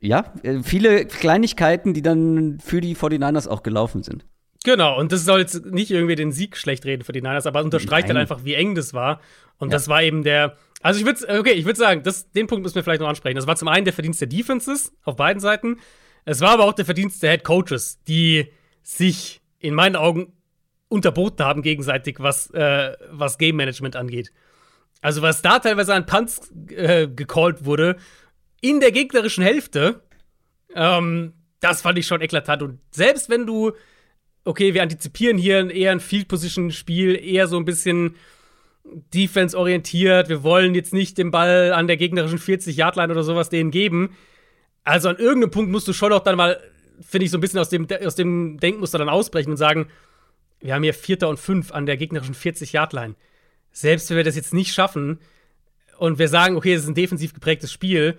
ja, äh, viele Kleinigkeiten, die dann für die 49ers auch gelaufen sind. Genau, und das soll jetzt nicht irgendwie den Sieg schlecht reden für die Niners, aber unterstreicht Nein. halt einfach, wie eng das war. Und Ja. das war eben der. Also ich würde, okay, ich würde sagen, das, den Punkt müssen wir vielleicht noch ansprechen. Das war zum einen der Verdienst der Defenses auf beiden Seiten. Es war aber auch der Verdienst der Head Coaches, die sich in meinen Augen unterboten haben gegenseitig, was, äh, was Game Management angeht. Also was da teilweise an Punts äh, gecallt wurde in der gegnerischen Hälfte, ähm, das fand ich schon eklatant. Und selbst wenn du okay, wir antizipieren hier eher ein Field-Position-Spiel, eher so ein bisschen defense-orientiert. Wir wollen jetzt nicht den Ball an der gegnerischen 40-Yard-Line oder sowas denen geben. Also an irgendeinem Punkt musst du schon auch dann mal, finde ich, so ein bisschen aus dem, aus dem Denkmuster dann ausbrechen und sagen, wir haben hier Vierter und Fünf an der gegnerischen 40-Yard-Line. Selbst wenn wir das jetzt nicht schaffen und wir sagen, okay, es ist ein defensiv geprägtes Spiel,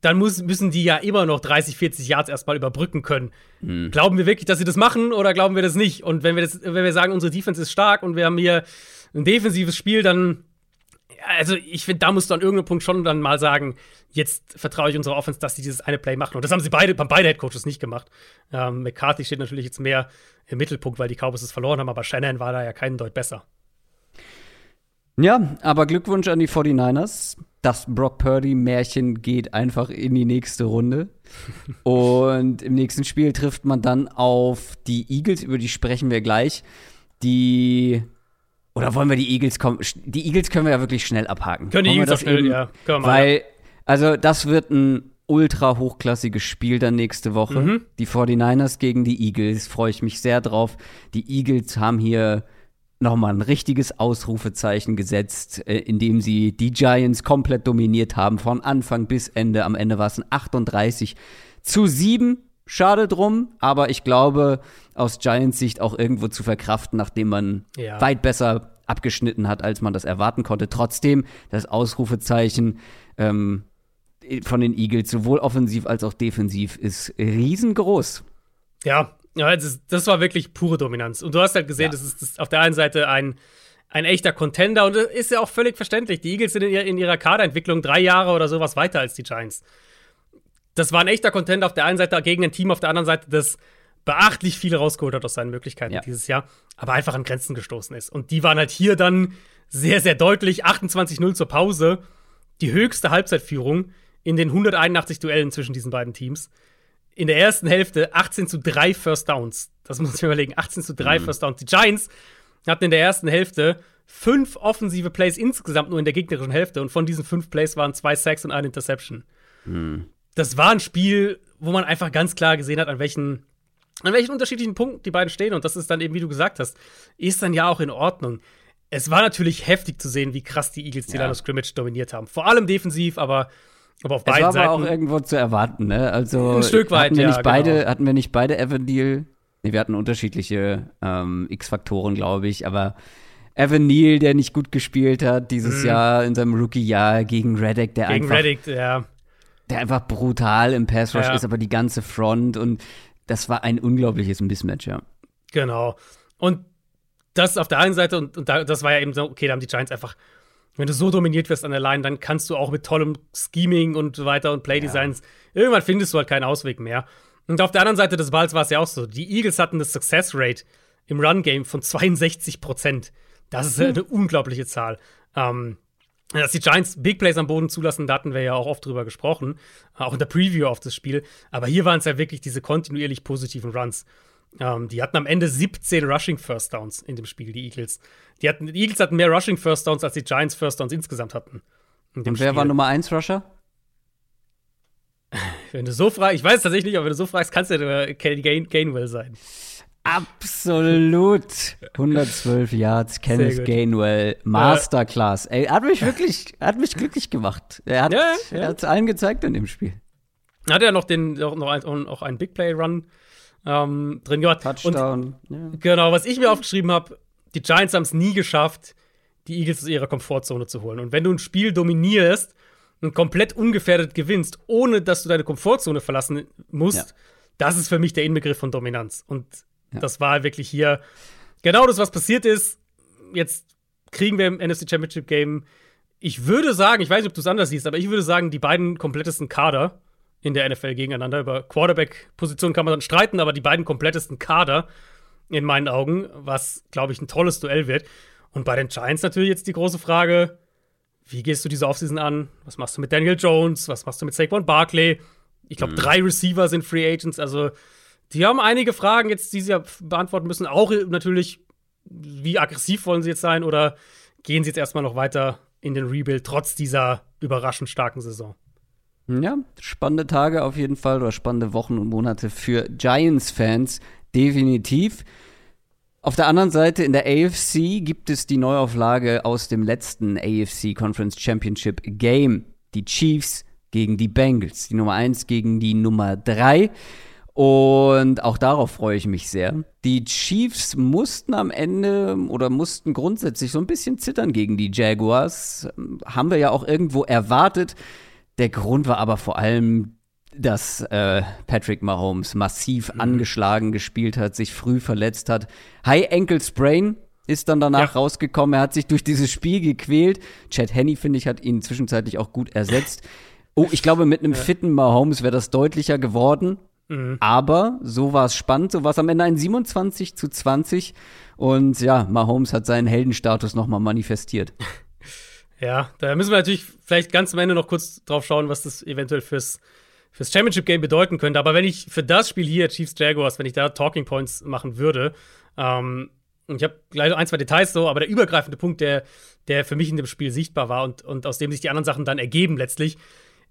dann muss, müssen die ja immer noch 30, 40 Yards erstmal überbrücken können. Glauben wir wirklich, dass sie das machen oder glauben wir das nicht? Und wenn wir, das, wenn wir sagen, unsere Defense ist stark und wir haben hier ein defensives Spiel, dann, also ich finde, da musst du an irgendeinem Punkt schon dann mal sagen, jetzt vertraue ich unserer Offense, dass sie dieses eine Play machen. Und das haben sie beide, haben beide Headcoaches nicht gemacht. Ähm, McCarthy steht natürlich jetzt mehr im Mittelpunkt, weil die Cowboys es verloren haben, aber Shannon war da ja keinen Deut besser. Ja, aber Glückwunsch an die 49ers. Das Brock Purdy-Märchen geht einfach in die nächste Runde. Und im nächsten Spiel trifft man dann auf die Eagles, über die sprechen wir gleich. Die. Oder wollen wir die Eagles kommen? Die Eagles können wir ja wirklich schnell abhaken. Können die Eagles auch schnell, eben? ja, können wir mal, Weil, also, das wird ein ultra hochklassiges Spiel dann nächste Woche. Mhm. Die 49ers gegen die Eagles, freue ich mich sehr drauf. Die Eagles haben hier nochmal ein richtiges Ausrufezeichen gesetzt, äh, indem sie die Giants komplett dominiert haben, von Anfang bis Ende. Am Ende war es ein 38 zu 7. Schade drum, aber ich glaube, aus Giants Sicht auch irgendwo zu verkraften, nachdem man Ja. weit besser abgeschnitten hat, als man das erwarten konnte. Trotzdem, das Ausrufezeichen ähm, von den Eagles, sowohl offensiv als auch defensiv, ist riesengroß. Ja, ja das, das war wirklich pure Dominanz. Und du hast halt gesehen, Ja. das ist das auf der einen Seite ein, ein echter Contender und das ist ja auch völlig verständlich. Die Eagles sind in ihrer Kaderentwicklung drei Jahre oder sowas weiter als die Giants. Das war ein echter Contender auf der einen Seite gegen ein Team, auf der anderen Seite, das beachtlich viel rausgeholt hat aus seinen Möglichkeiten ja. dieses Jahr, aber einfach an Grenzen gestoßen ist. Und die waren halt hier dann sehr, sehr deutlich 28-0 zur Pause. Die höchste Halbzeitführung in den 181 Duellen zwischen diesen beiden Teams. In der ersten Hälfte 18 zu 3 First Downs. Das muss ich mir überlegen. 18 zu 3 mhm. First Downs. Die Giants hatten in der ersten Hälfte fünf offensive Plays insgesamt nur in der gegnerischen Hälfte. Und von diesen fünf Plays waren zwei Sacks und eine Interception. Mhm. Das war ein Spiel, wo man einfach ganz klar gesehen hat, an welchen, an welchen unterschiedlichen Punkten die beiden stehen. Und das ist dann eben, wie du gesagt hast, ist dann ja auch in Ordnung. Es war natürlich heftig zu sehen, wie krass die Eagles die ja. Line of Scrimmage dominiert haben. Vor allem defensiv, aber aber auf beiden es war Seiten. aber auch irgendwo zu erwarten, ne? Also ein Stück weit, hatten wir ja, nicht beide, genau. hatten wir nicht beide Evan Neal? Nee, wir hatten unterschiedliche ähm, X-Faktoren, glaube ich, aber Evan Neal, der nicht gut gespielt hat dieses mm. Jahr in seinem Rookie-Jahr gegen Reddick, der gegen einfach Reddick, ja. Der einfach brutal im Pass Rush Ja. ist, aber die ganze Front und das war ein unglaubliches Mismatch, ja. Genau. Und das auf der einen Seite, und, und da, das war ja eben so, okay, da haben die Giants einfach, wenn du so dominiert wirst an der Line, dann kannst du auch mit tollem Scheming und so weiter und Playdesigns, irgendwann findest du halt keinen Ausweg mehr. Und auf der anderen Seite des Balls war es ja auch so. Die Eagles hatten eine Success Rate im Run-Game von 62 Prozent. Das ist eine unglaubliche Zahl. Ähm, dass die Giants Big Plays am Boden zulassen, da hatten wir ja auch oft drüber gesprochen, auch in der Preview auf das Spiel. Aber hier waren es ja wirklich diese kontinuierlich positiven Runs. Ähm, die hatten am Ende 17 Rushing First Downs in dem Spiel, die Eagles. Die, hatten, die Eagles hatten mehr Rushing First Downs, als die Giants First Downs insgesamt hatten. in Und wer Spiel. war Nummer 1 Rusher? Wenn du so fragst, ich weiß es tatsächlich nicht, aber wenn du so fragst, kannst du ja Gain Gainwell sein. Absolut. 112 Yards, Kenneth. Gainwell, Masterclass. Ey, hat mich wirklich, hat mich glücklich gemacht. Er hat Ja, ja. hat's allen gezeigt in dem Spiel. Hat er noch, den, noch, noch ein, auch einen Big Play Run ähm, drin gehabt. Und Touchdown. ja. Genau, was ich mir aufgeschrieben habe, die Giants haben es nie geschafft, die Eagles aus ihrer Komfortzone zu holen. Und wenn du ein Spiel dominierst und komplett ungefährdet gewinnst, ohne dass du deine Komfortzone verlassen musst, das ist für mich der Inbegriff von Dominanz. Und Ja. das war wirklich hier genau das, was passiert ist. Jetzt kriegen wir im NFC Championship Game, ich würde sagen, ich weiß nicht, ob du es anders siehst, aber ich würde sagen, die beiden komplettesten Kader in der NFL gegeneinander. Über Quarterback-Position kann man dann streiten, aber die beiden komplettesten Kader in meinen Augen, was, glaube ich, ein tolles Duell wird. Und bei den Giants natürlich jetzt die große Frage, wie gehst du diese Offseason an? Was machst du mit Daniel Jones? Was machst du mit Saquon Barkley? Ich glaube, drei Receiver sind Free Agents. Also, die haben einige Fragen jetzt, die sie beantworten müssen. Auch natürlich, wie aggressiv wollen sie jetzt sein? Oder gehen sie jetzt erstmal noch weiter in den Rebuild, trotz dieser überraschend starken Saison? Ja, spannende Tage auf jeden Fall oder spannende Wochen und Monate für Giants-Fans, definitiv. Auf der anderen Seite in der AFC gibt es die Neuauflage aus dem letzten AFC Conference Championship Game. Die Chiefs gegen die Bengals. Die Nummer 1 gegen die Nummer 3. Und auch darauf freue ich mich sehr. Die Chiefs mussten am Ende oder mussten grundsätzlich so ein bisschen zittern gegen die Jaguars. Haben wir ja auch irgendwo erwartet. Der Grund war aber vor allem, dass äh, Patrick Mahomes massiv angeschlagen gespielt hat, sich früh verletzt hat. High Ankle Sprain ist dann danach Ja. rausgekommen. Er hat sich durch dieses Spiel gequält. Chad Henney, finde ich, hat ihn zwischenzeitlich auch gut ersetzt. Oh, ich glaube, mit einem fitten Mahomes wäre das deutlicher geworden. Aber so war es spannend. So war es am Ende ein 27 zu 20. Und ja, Mahomes hat seinen Heldenstatus nochmal manifestiert. Ja, da müssen wir natürlich vielleicht ganz am Ende noch kurz drauf schauen, was das eventuell fürs, fürs Championship Game bedeuten könnte. Aber wenn ich für das Spiel hier, Chiefs Jaguars, wenn ich da Talking Points machen würde, ähm, und ich habe gleich ein, zwei Details so, aber der übergreifende Punkt, der, der für mich in dem Spiel sichtbar war und, und aus dem sich die anderen Sachen dann ergeben letztlich,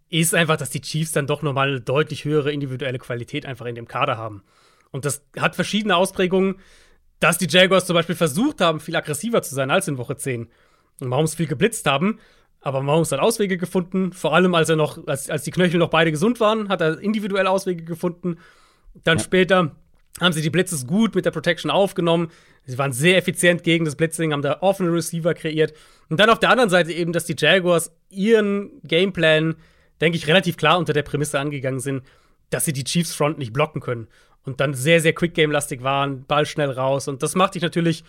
ist einfach, dass die Chiefs dann doch nochmal eine deutlich höhere individuelle Qualität einfach in dem Kader haben. Und das hat verschiedene Ausprägungen, dass die Jaguars zum Beispiel versucht haben, viel aggressiver zu sein als in Woche 10 und Mahomes viel geblitzt haben. Aber Mahomes hat Auswege gefunden, vor allem als er noch, als, als die Knöchel noch beide gesund waren, hat er individuell Auswege gefunden. Dann später haben sie die Blitzes gut mit der Protection aufgenommen. Sie waren sehr effizient gegen das Blitzing, haben da offene Receiver kreiert. Und dann auf der anderen Seite eben, dass die Jaguars ihren Gameplan, denke ich, relativ klar unter der Prämisse angegangen sind, dass sie die Chiefs Front nicht blocken können. Und dann sehr, sehr Quick-Game-lastig waren, Ball schnell raus. Und das macht dich natürlich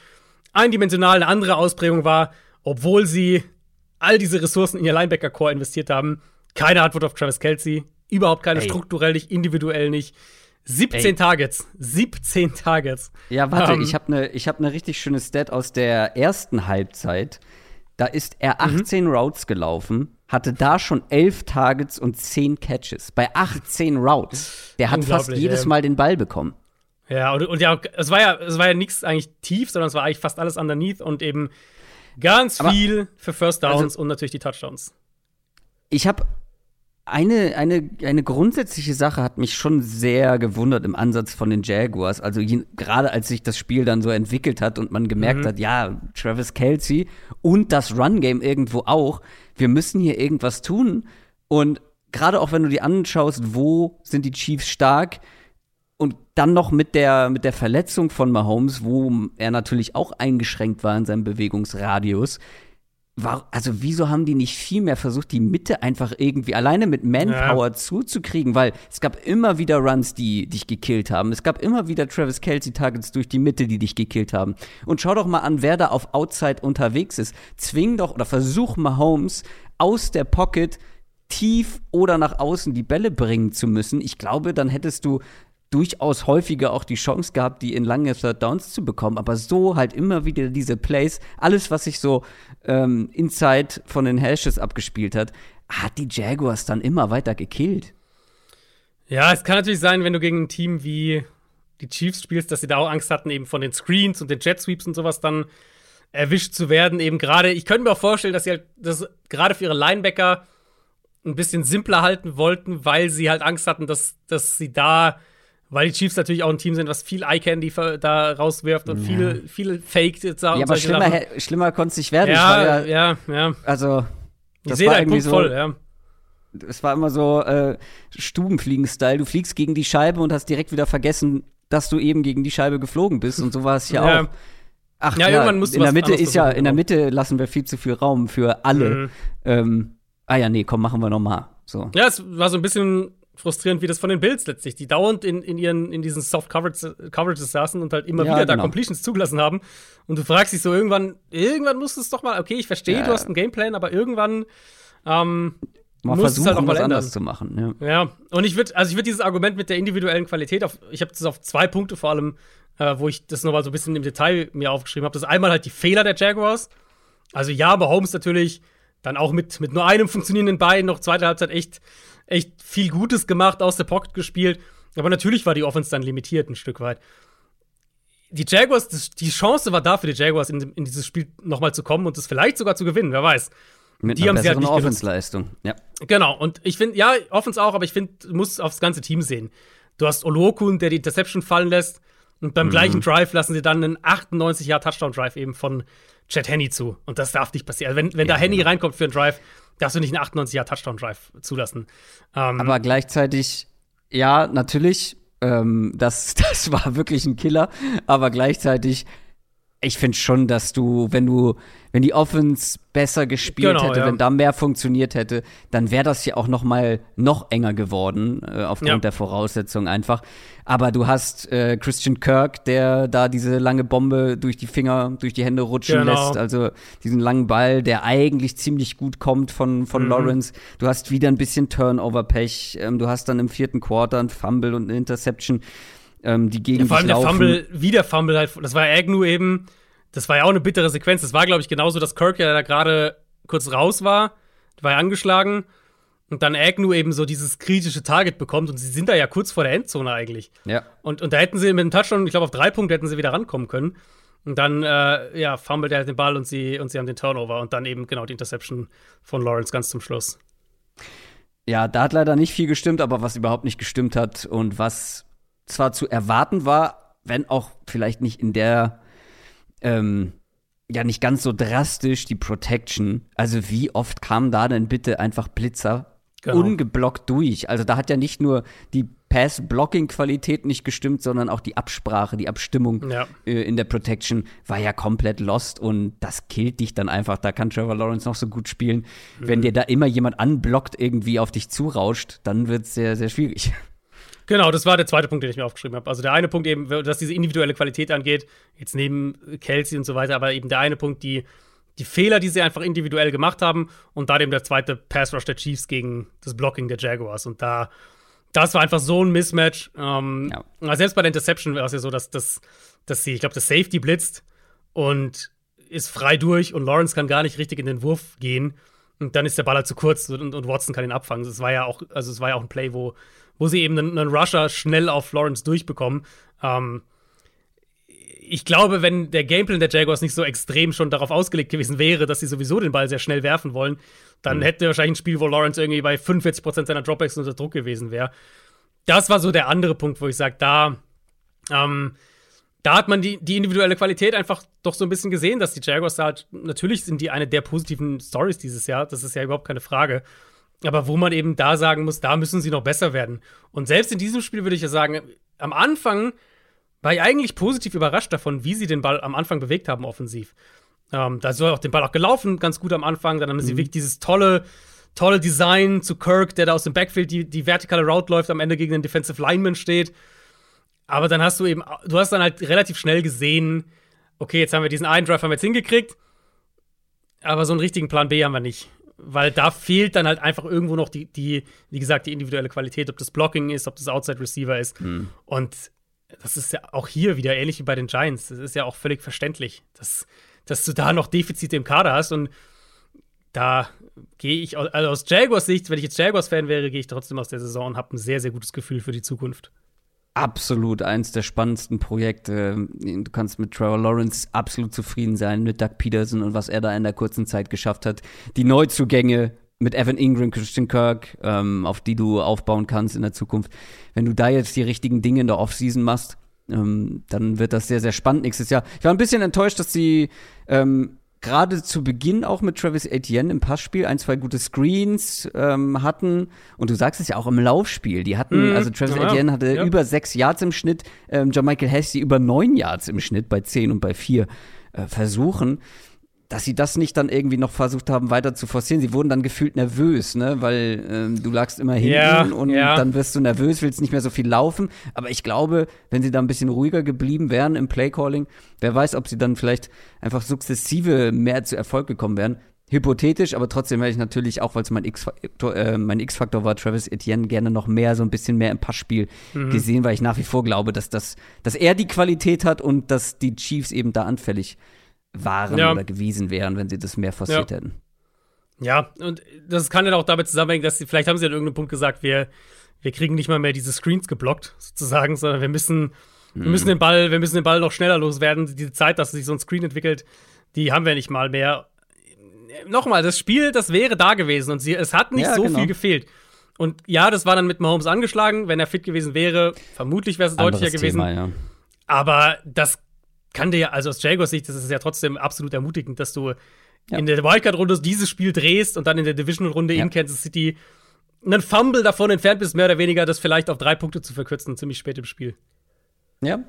eindimensional. Eine andere Ausprägung war, obwohl sie all diese Ressourcen in ihr Linebacker-Core investiert haben, keine Antwort auf Travis Kelsey. Überhaupt keine, Ey. strukturell nicht, individuell nicht. 17 Ey. Targets. 17 Targets. Ja, warte, ähm, ich habe eine hab ne richtig schöne Stat aus der ersten Halbzeit. Da ist er 18 mhm. Routes gelaufen, hatte da schon 11 Targets und 10 Catches. Bei 18 Routes. Der hat fast jedes Mal den Ball bekommen. Ja, und, und ja, es war ja, es war ja nichts eigentlich tief, sondern es war eigentlich fast alles underneath und eben ganz Aber, viel für First Downs also, und natürlich die Touchdowns. Ich habe eine, eine, eine grundsätzliche Sache hat mich schon sehr gewundert im Ansatz von den Jaguars. Also gerade als sich das Spiel dann so entwickelt hat und man gemerkt mhm. hat, ja, Travis Kelsey und das Run-Game irgendwo auch, wir müssen hier irgendwas tun. Und gerade auch wenn du dir anschaust, wo sind die Chiefs stark, und dann noch mit der, mit der Verletzung von Mahomes, wo er natürlich auch eingeschränkt war in seinem Bewegungsradius, war, also wieso haben die nicht viel mehr versucht, die Mitte einfach irgendwie alleine mit Manpower ja. zuzukriegen? Weil es gab immer wieder Runs, die dich gekillt haben. Es gab immer wieder Travis Kelsey Targets durch die Mitte, die dich gekillt haben. Und schau doch mal an, wer da auf Outside unterwegs ist. Zwing doch oder versuch Mahomes aus der Pocket tief oder nach außen die Bälle bringen zu müssen. Ich glaube, dann hättest du durchaus häufiger auch die Chance gehabt, die in lange Third Downs zu bekommen. Aber so halt immer wieder diese Plays, alles, was sich so ähm, inside von den Hashes abgespielt hat, hat die Jaguars dann immer weiter gekillt. Ja, es kann natürlich sein, wenn du gegen ein Team wie die Chiefs spielst, dass sie da auch Angst hatten, eben von den Screens und den Jet Sweeps und sowas dann erwischt zu werden. Eben gerade, ich könnte mir auch vorstellen, dass sie halt das gerade für ihre Linebacker ein bisschen simpler halten wollten, weil sie halt Angst hatten, dass, dass sie da weil die Chiefs natürlich auch ein Team sind, was viel Eye-Candy da rauswirft und ja. viel, viel Fake. Ja, aber schlimmer, schlimmer konnte es nicht werden. Ja, ja, ja, ja. Also, das ich sehe deinen Punkt so, voll, ja. Es war immer so äh, Stubenfliegen-Style. Du fliegst gegen die Scheibe und hast direkt wieder vergessen, dass du eben gegen die Scheibe geflogen bist. Und so war es hier ja. auch. Ach ja, irgendwann musst du in der Mitte ist ja, in der Mitte lassen wir viel zu viel Raum für alle. Mhm. Ähm, ah ja, nee, komm, machen wir noch mal. So. Ja, es war so ein bisschen frustrierend wie das von den Bills letztlich, die dauernd in, in ihren in diesen Soft Coverages, Coverages saßen und halt immer ja, wieder genau. da Completions zugelassen haben. Und du fragst dich so irgendwann, irgendwann musst du es doch mal, okay, ich verstehe, ja. du hast einen Gameplan, aber irgendwann ähm, mal versuchen, halt auch mal was anders zu machen. Ja, ja. und ich würde, also ich würde dieses Argument mit der individuellen Qualität auf, ich habe das auf zwei Punkte vor allem, äh, wo ich das nochmal so ein bisschen im Detail mir aufgeschrieben habe. Das ist einmal halt die Fehler der Jaguars. Also ja, aber Holmes natürlich dann auch mit, mit nur einem funktionierenden Bein noch zweite Halbzeit echt echt viel Gutes gemacht, aus der Pocket gespielt. Aber natürlich war die Offense dann limitiert ein Stück weit. Die Jaguars, das, die Chance war da für die Jaguars, in, in dieses Spiel nochmal zu kommen und es vielleicht sogar zu gewinnen, wer weiß. Mit die einer haben besseren halt Offensleistung, ja. Genau, und ich finde, ja, Offense auch, aber ich finde, du musst aufs ganze Team sehen. Du hast Olokun, der die Interception fallen lässt, und beim mhm. gleichen Drive lassen sie dann einen 98 Jahr Touchdown Drive eben von Chad Henney zu. Und das darf nicht passieren. Also wenn, wenn ja, da Henney genau. reinkommt für einen Drive, darfst du nicht einen 98 Jahr Touchdown Drive zulassen. Ähm, Aber gleichzeitig, ja, natürlich, ähm, das, das war wirklich ein Killer. Aber gleichzeitig, ich finde schon, dass du, wenn du wenn die Offense besser gespielt genau, hätte, ja. wenn da mehr funktioniert hätte, dann wäre das ja auch noch mal noch enger geworden äh, aufgrund ja. der Voraussetzungen einfach. Aber du hast äh, Christian Kirk, der da diese lange Bombe durch die Finger, durch die Hände rutschen genau. lässt, also diesen langen Ball, der eigentlich ziemlich gut kommt von von mhm. Lawrence. Du hast wieder ein bisschen Turnover-Pech. Ähm, du hast dann im vierten Quarter ein Fumble und eine Interception. Ähm, die gegen ja, vor allem der Fumble, wie der Fumble halt, das war Agnew eben, das war ja auch eine bittere Sequenz. Das war, glaube ich, genauso, dass Kirk ja da gerade kurz raus war, war ja angeschlagen und dann Agnew eben so dieses kritische Target bekommt und sie sind da ja kurz vor der Endzone eigentlich. Ja. Und, und da hätten sie mit dem Touchdown, ich glaube, auf drei Punkte hätten sie wieder rankommen können. Und dann, äh, ja, fummelt er halt den Ball und sie, und sie haben den Turnover und dann eben genau die Interception von Lawrence ganz zum Schluss. Ja, da hat leider nicht viel gestimmt, aber was überhaupt nicht gestimmt hat und was zwar zu erwarten war, wenn auch vielleicht nicht in der ähm, ja nicht ganz so drastisch die Protection. Also wie oft kam da denn bitte einfach Blitzer genau. ungeblockt durch? Also da hat ja nicht nur die Pass-Blocking-Qualität nicht gestimmt, sondern auch die Absprache, die Abstimmung ja. äh, in der Protection war ja komplett lost und das killt dich dann einfach. Da kann Trevor Lawrence noch so gut spielen. Mhm. Wenn dir da immer jemand anblockt, irgendwie auf dich zurauscht, dann wird es sehr, sehr schwierig. Genau, das war der zweite Punkt, den ich mir aufgeschrieben habe. Also der eine Punkt eben, dass diese individuelle Qualität angeht, jetzt neben Kelsey und so weiter, aber eben der eine Punkt, die, die Fehler, die sie einfach individuell gemacht haben und dann eben der zweite Pass Rush der Chiefs gegen das Blocking der Jaguars. Und da, das war einfach so ein Mismatch. Ähm, ja. Selbst bei der Interception war es ja so, dass, dass, dass sie, ich glaube, das Safety blitzt und ist frei durch und Lawrence kann gar nicht richtig in den Wurf gehen. Und dann ist der Ball halt zu kurz und, und Watson kann ihn abfangen. Das war ja auch, also es war ja auch ein Play, wo, wo sie eben einen, einen Rusher schnell auf Lawrence durchbekommen. Ähm, ich glaube, wenn der Gameplan der Jaguars nicht so extrem schon darauf ausgelegt gewesen wäre, dass sie sowieso den Ball sehr schnell werfen wollen, dann mhm. hätte wahrscheinlich ein Spiel, wo Lawrence irgendwie bei 45% seiner Dropbacks unter Druck gewesen wäre. Das war so der andere Punkt, wo ich sage, da, ähm, da hat man die, die individuelle Qualität einfach doch so ein bisschen gesehen, dass die Jaguars halt, natürlich sind die eine der positiven Stories dieses Jahr, das ist ja überhaupt keine Frage. Aber wo man eben da sagen muss, da müssen sie noch besser werden. Und selbst in diesem Spiel würde ich ja sagen, am Anfang war ich eigentlich positiv überrascht davon, wie sie den Ball am Anfang bewegt haben, offensiv. Ähm, da ist auch den Ball auch gelaufen, ganz gut am Anfang. Dann haben mhm. sie wirklich dieses tolle, tolle Design zu Kirk, der da aus dem Backfield die, die vertikale Route läuft, am Ende gegen den Defensive Lineman steht. Aber dann hast du eben, du hast dann halt relativ schnell gesehen, okay, jetzt haben wir diesen einen Drive haben wir jetzt hingekriegt, aber so einen richtigen Plan B haben wir nicht. Weil da fehlt dann halt einfach irgendwo noch die, die, wie gesagt, die individuelle Qualität, ob das Blocking ist, ob das Outside Receiver ist. Mhm. Und das ist ja auch hier wieder ähnlich wie bei den Giants. Das ist ja auch völlig verständlich, dass, dass du da noch Defizite im Kader hast. Und da gehe ich, also aus Jaguars Sicht, wenn ich jetzt Jaguars-Fan wäre, gehe ich trotzdem aus der Saison und habe ein sehr, sehr gutes Gefühl für die Zukunft absolut eins der spannendsten Projekte. Du kannst mit Trevor Lawrence absolut zufrieden sein, mit Doug Peterson und was er da in der kurzen Zeit geschafft hat. Die Neuzugänge mit Evan Ingram, Christian Kirk, ähm, auf die du aufbauen kannst in der Zukunft. Wenn du da jetzt die richtigen Dinge in der Offseason machst, ähm, dann wird das sehr, sehr spannend nächstes Jahr. Ich war ein bisschen enttäuscht, dass sie ähm, gerade zu Beginn auch mit Travis Etienne im Passspiel ein, zwei gute Screens ähm, hatten. Und du sagst es ja auch im Laufspiel. Die hatten, mm, also Travis ja, Etienne hatte ja. über sechs Yards im Schnitt, ähm, John Michael Hasty über neun Yards im Schnitt bei zehn und bei vier äh, Versuchen dass sie das nicht dann irgendwie noch versucht haben, weiter zu forcieren. Sie wurden dann gefühlt nervös, ne? Weil ähm, du lagst immer hinten ja, und ja. dann wirst du nervös, willst nicht mehr so viel laufen. Aber ich glaube, wenn sie da ein bisschen ruhiger geblieben wären im Playcalling, wer weiß, ob sie dann vielleicht einfach sukzessive mehr zu Erfolg gekommen wären. Hypothetisch, aber trotzdem hätte ich natürlich, auch weil es mein X-Faktor äh, mein X war, Travis Etienne gerne noch mehr, so ein bisschen mehr im Passspiel mhm. gesehen, weil ich nach wie vor glaube, dass, das, dass er die Qualität hat und dass die Chiefs eben da anfällig waren ja. oder gewesen wären, wenn sie das mehr forciert ja. hätten. Ja, und das kann dann auch damit zusammenhängen, dass sie, vielleicht haben sie an irgendeinem Punkt gesagt, wir, wir kriegen nicht mal mehr diese Screens geblockt, sozusagen, sondern wir müssen, mhm. wir müssen den Ball, wir müssen den Ball noch schneller loswerden. Diese Zeit, dass sich so ein Screen entwickelt, die haben wir nicht mal mehr. Nochmal, das Spiel, das wäre da gewesen und sie, es hat nicht ja, so genau. viel gefehlt. Und ja, das war dann mit Mahomes angeschlagen. Wenn er fit gewesen wäre, vermutlich wäre es deutlicher gewesen. Thema, ja. Aber das kann dir, also aus Jaguars Sicht, das ist ja trotzdem absolut ermutigend, dass du ja. in der Wildcard-Runde dieses Spiel drehst und dann in der Division-Runde ja. in Kansas City einen Fumble davon entfernt bist, mehr oder weniger, das vielleicht auf drei Punkte zu verkürzen, ziemlich spät im Spiel. Ja.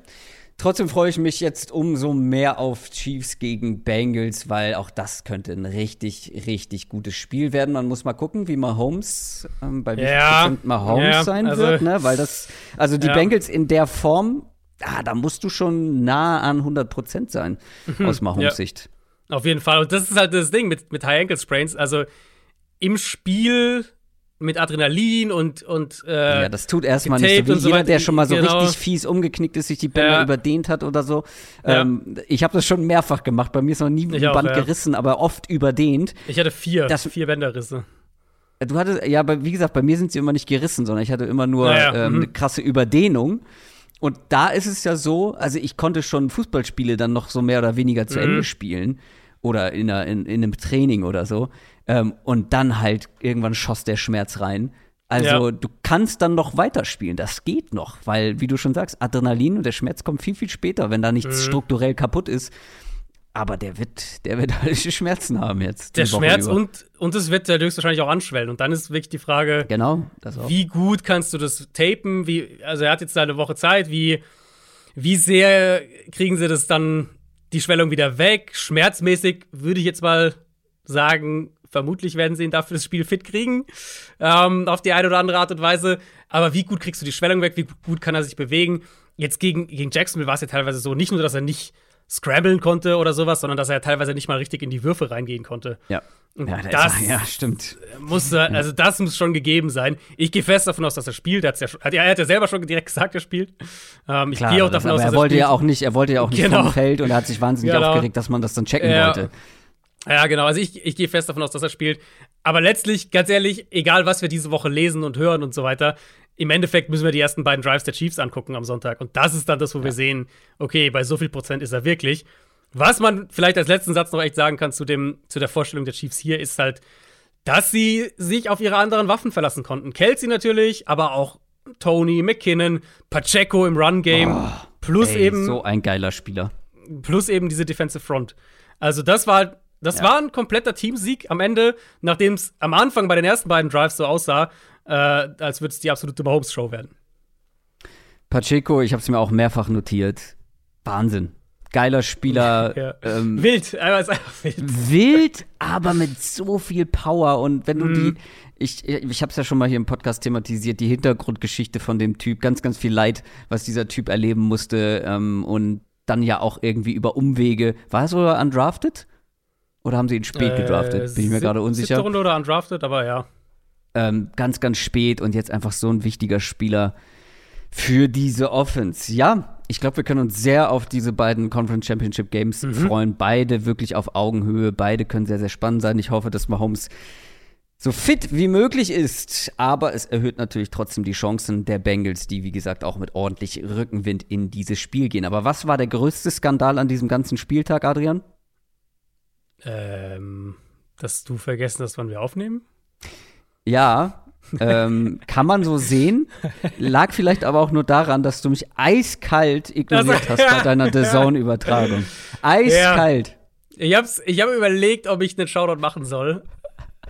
Trotzdem freue ich mich jetzt umso mehr auf Chiefs gegen Bengals, weil auch das könnte ein richtig, richtig gutes Spiel werden. Man muss mal gucken, wie Mahomes, ähm, bei wie ja. Prozent Mahomes ja, sein also, wird, ne? Weil das, also die ja. Bengals in der Form ah, da musst du schon nah an 100 Prozent sein, mhm, aus Mahomes ja. Sicht. Auf jeden Fall. Und das ist halt das Ding mit, mit High Ankle Sprains. Also im Spiel mit Adrenalin und und äh, ja, das tut erstmal nicht so wie so jeder, der schon mal so genau. richtig fies umgeknickt ist, sich die Bänder ja. überdehnt hat oder so. Ähm, ja. Ich habe das schon mehrfach gemacht. Bei mir ist noch nie ein Band gerissen, aber oft überdehnt. Ich hatte vier, das, vier Bänderrisse. Du hattest, ja, aber wie gesagt, bei mir sind sie immer nicht gerissen, sondern ich hatte immer nur ähm, mhm. eine krasse Überdehnung. Und da ist es ja so, also ich konnte schon Fußballspiele dann noch so mehr oder weniger zu mhm. Ende spielen oder in, einer, in, in, einem Training oder so. Ähm, und dann halt irgendwann schoss der Schmerz rein. Also ja. du kannst dann noch weiterspielen, das geht noch, weil, wie du schon sagst, Adrenalin und der Schmerz kommt viel, viel später, wenn da nichts mhm. strukturell kaputt ist. Aber der wird, der wird halt Schmerzen haben jetzt. Der Schmerz und, und es wird ja höchstwahrscheinlich auch anschwellen. Und dann ist wirklich die Frage, genau, wie gut kannst du das tapen? Wie, also er hat jetzt eine Woche Zeit, wie, wie sehr kriegen sie das dann die Schwellung wieder weg? Schmerzmäßig würde ich jetzt mal sagen, Vermutlich werden sie ihn dafür das Spiel fit kriegen, ähm, auf die eine oder andere Art und Weise. Aber wie gut kriegst du die Schwellung weg? Wie gut kann er sich bewegen? Jetzt gegen, gegen Jacksonville war es ja teilweise so, nicht nur, dass er nicht scramblen konnte oder sowas, sondern dass er teilweise nicht mal richtig in die Würfe reingehen konnte. Ja. Ja, das ist, ja, stimmt. Muss, also das muss schon gegeben sein. Ich gehe fest davon aus, dass er spielt. Er, ja, hat, er hat ja selber schon direkt gesagt, er spielt. Ähm, ich gehe auch davon das, aus, dass er, er wollte spielt. ja auch nicht, er wollte ja auch nicht genau. vom Feld und er hat sich wahnsinnig genau. aufgeregt, dass man das dann checken ja. wollte. Ja, genau. Also ich, ich gehe fest davon aus, dass er spielt. Aber letztlich, ganz ehrlich, egal was wir diese Woche lesen und hören und so weiter, im Endeffekt müssen wir die ersten beiden Drives der Chiefs angucken am Sonntag. Und das ist dann das, wo ja. wir sehen, okay, bei so viel Prozent ist er wirklich. Was man vielleicht als letzten Satz noch echt sagen kann zu, dem, zu der Vorstellung der Chiefs hier, ist halt, dass sie sich auf ihre anderen Waffen verlassen konnten. Kelsey natürlich, aber auch Tony, McKinnon, Pacheco im Run-Game. Oh, plus ey, eben. So ein geiler Spieler. Plus eben diese Defensive Front. Also, das war das ja. war ein kompletter Teamsieg am Ende, nachdem es am Anfang bei den ersten beiden Drives so aussah, äh, als würde es die absolute Mahomes-Show werden. Pacheco, ich habe es mir auch mehrfach notiert. Wahnsinn. Geiler Spieler. Ja. Ähm, wild, einfach wild. Wild, aber mit so viel Power. Und wenn du mm. die, mhm. ich, ich habe es ja schon mal hier im Podcast thematisiert, die Hintergrundgeschichte von dem Typ, ganz, ganz viel Leid, was dieser Typ erleben musste. Ähm, und dann ja auch irgendwie über Umwege. War er sogar undrafted? Oder haben sie ihn spät äh, gedraftet? Bin ich mir gerade unsicher. Runde oder undrafted, aber ja. Ähm, ganz, ganz spät und jetzt einfach so ein wichtiger Spieler für diese Offense. Ja, ich glaube, wir können uns sehr auf diese beiden Conference Championship Games mhm. freuen. Beide wirklich auf Augenhöhe. Beide können sehr, sehr spannend sein. Ich hoffe, dass Mahomes so fit wie möglich ist. Aber es erhöht natürlich trotzdem die Chancen der Bengals, die, wie gesagt, auch mit ordentlich Rückenwind in dieses Spiel gehen. Aber was war der größte Skandal an diesem ganzen Spieltag, Adrian? Ähm, dass du vergessen hast, wann wir aufnehmen? Ja, ähm, kann man so sehen. Lag vielleicht aber auch nur daran, dass du mich eiskalt ignoriert das, hast bei deiner The Zone-Übertragung. Eiskalt. Ja. Ich habe ich hab überlegt, ob ich einen Shoutout machen soll.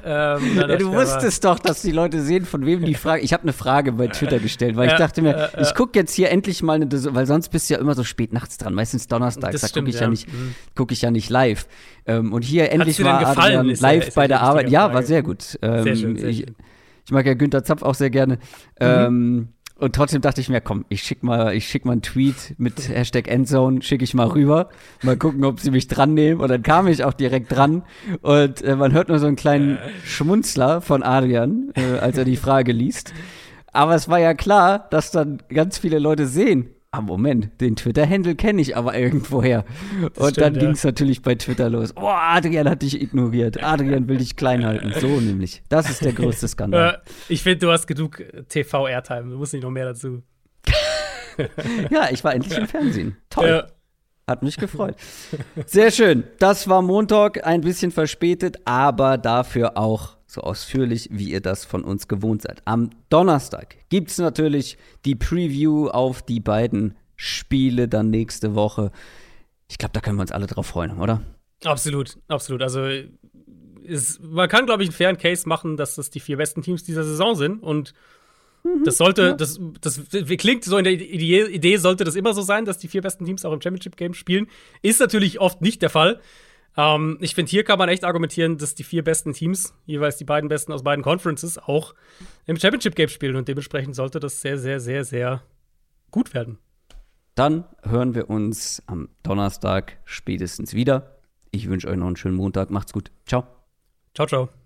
Ähm, ja, du wusstest doch, dass die Leute sehen, von wem die Frage. Ich habe eine Frage bei Twitter gestellt, weil ja, ich dachte mir, äh, ich gucke jetzt hier endlich mal eine, weil sonst bist du ja immer so spät nachts dran, meistens donnerstags, da gucke ich ja, ja nicht, mhm. gucke ich ja nicht live. Ähm, und hier endlich war Adrian live bei der Arbeit. Ja, war sehr gut. Ähm, sehr schön, sehr ich, schön. ich mag ja Günther Zapf auch sehr gerne. Mhm. Und trotzdem dachte ich mir, komm, ich schick mal, ich schick mal einen Tweet mit Hashtag Endzone, schicke ich mal rüber. Mal gucken, ob sie mich dran nehmen. Und dann kam ich auch direkt dran. Und äh, man hört nur so einen kleinen Schmunzler von Adrian, äh, als er die Frage liest. Aber es war ja klar, dass dann ganz viele Leute sehen, ah, Moment, den Twitter-Handle kenne ich aber irgendwoher. Und stimmt, dann ging es ja. natürlich bei Twitter los. Oh, Adrian hat dich ignoriert. Adrian will dich klein halten. So nämlich. Das ist der größte Skandal. ich finde, du hast genug TV-Airtime. Du musst nicht noch mehr dazu. ja, ich war endlich im Fernsehen. Toll. Ja. Hat mich gefreut. Sehr schön. Das war Montag, ein bisschen verspätet, aber dafür auch so ausführlich, wie ihr das von uns gewohnt seid. Am Donnerstag gibt es natürlich die Preview auf die beiden Spiele dann nächste Woche. Ich glaube, da können wir uns alle drauf freuen, oder? Absolut, absolut. Also ist, man kann, glaube ich, einen fairen Case machen, dass das die vier besten Teams dieser Saison sind. Und mhm, das sollte, ja. das, das klingt so in der Idee, Idee, sollte das immer so sein, dass die vier besten Teams auch im Championship-Game spielen. Ist natürlich oft nicht der Fall. Ähm, ich finde, hier kann man echt argumentieren, dass die vier besten Teams, jeweils die beiden besten aus beiden Conferences, auch im Championship Game spielen. Und dementsprechend sollte das sehr, sehr, sehr, sehr gut werden. Dann hören wir uns am Donnerstag spätestens wieder. Ich wünsche euch noch einen schönen Montag. Macht's gut. Ciao. Ciao, ciao.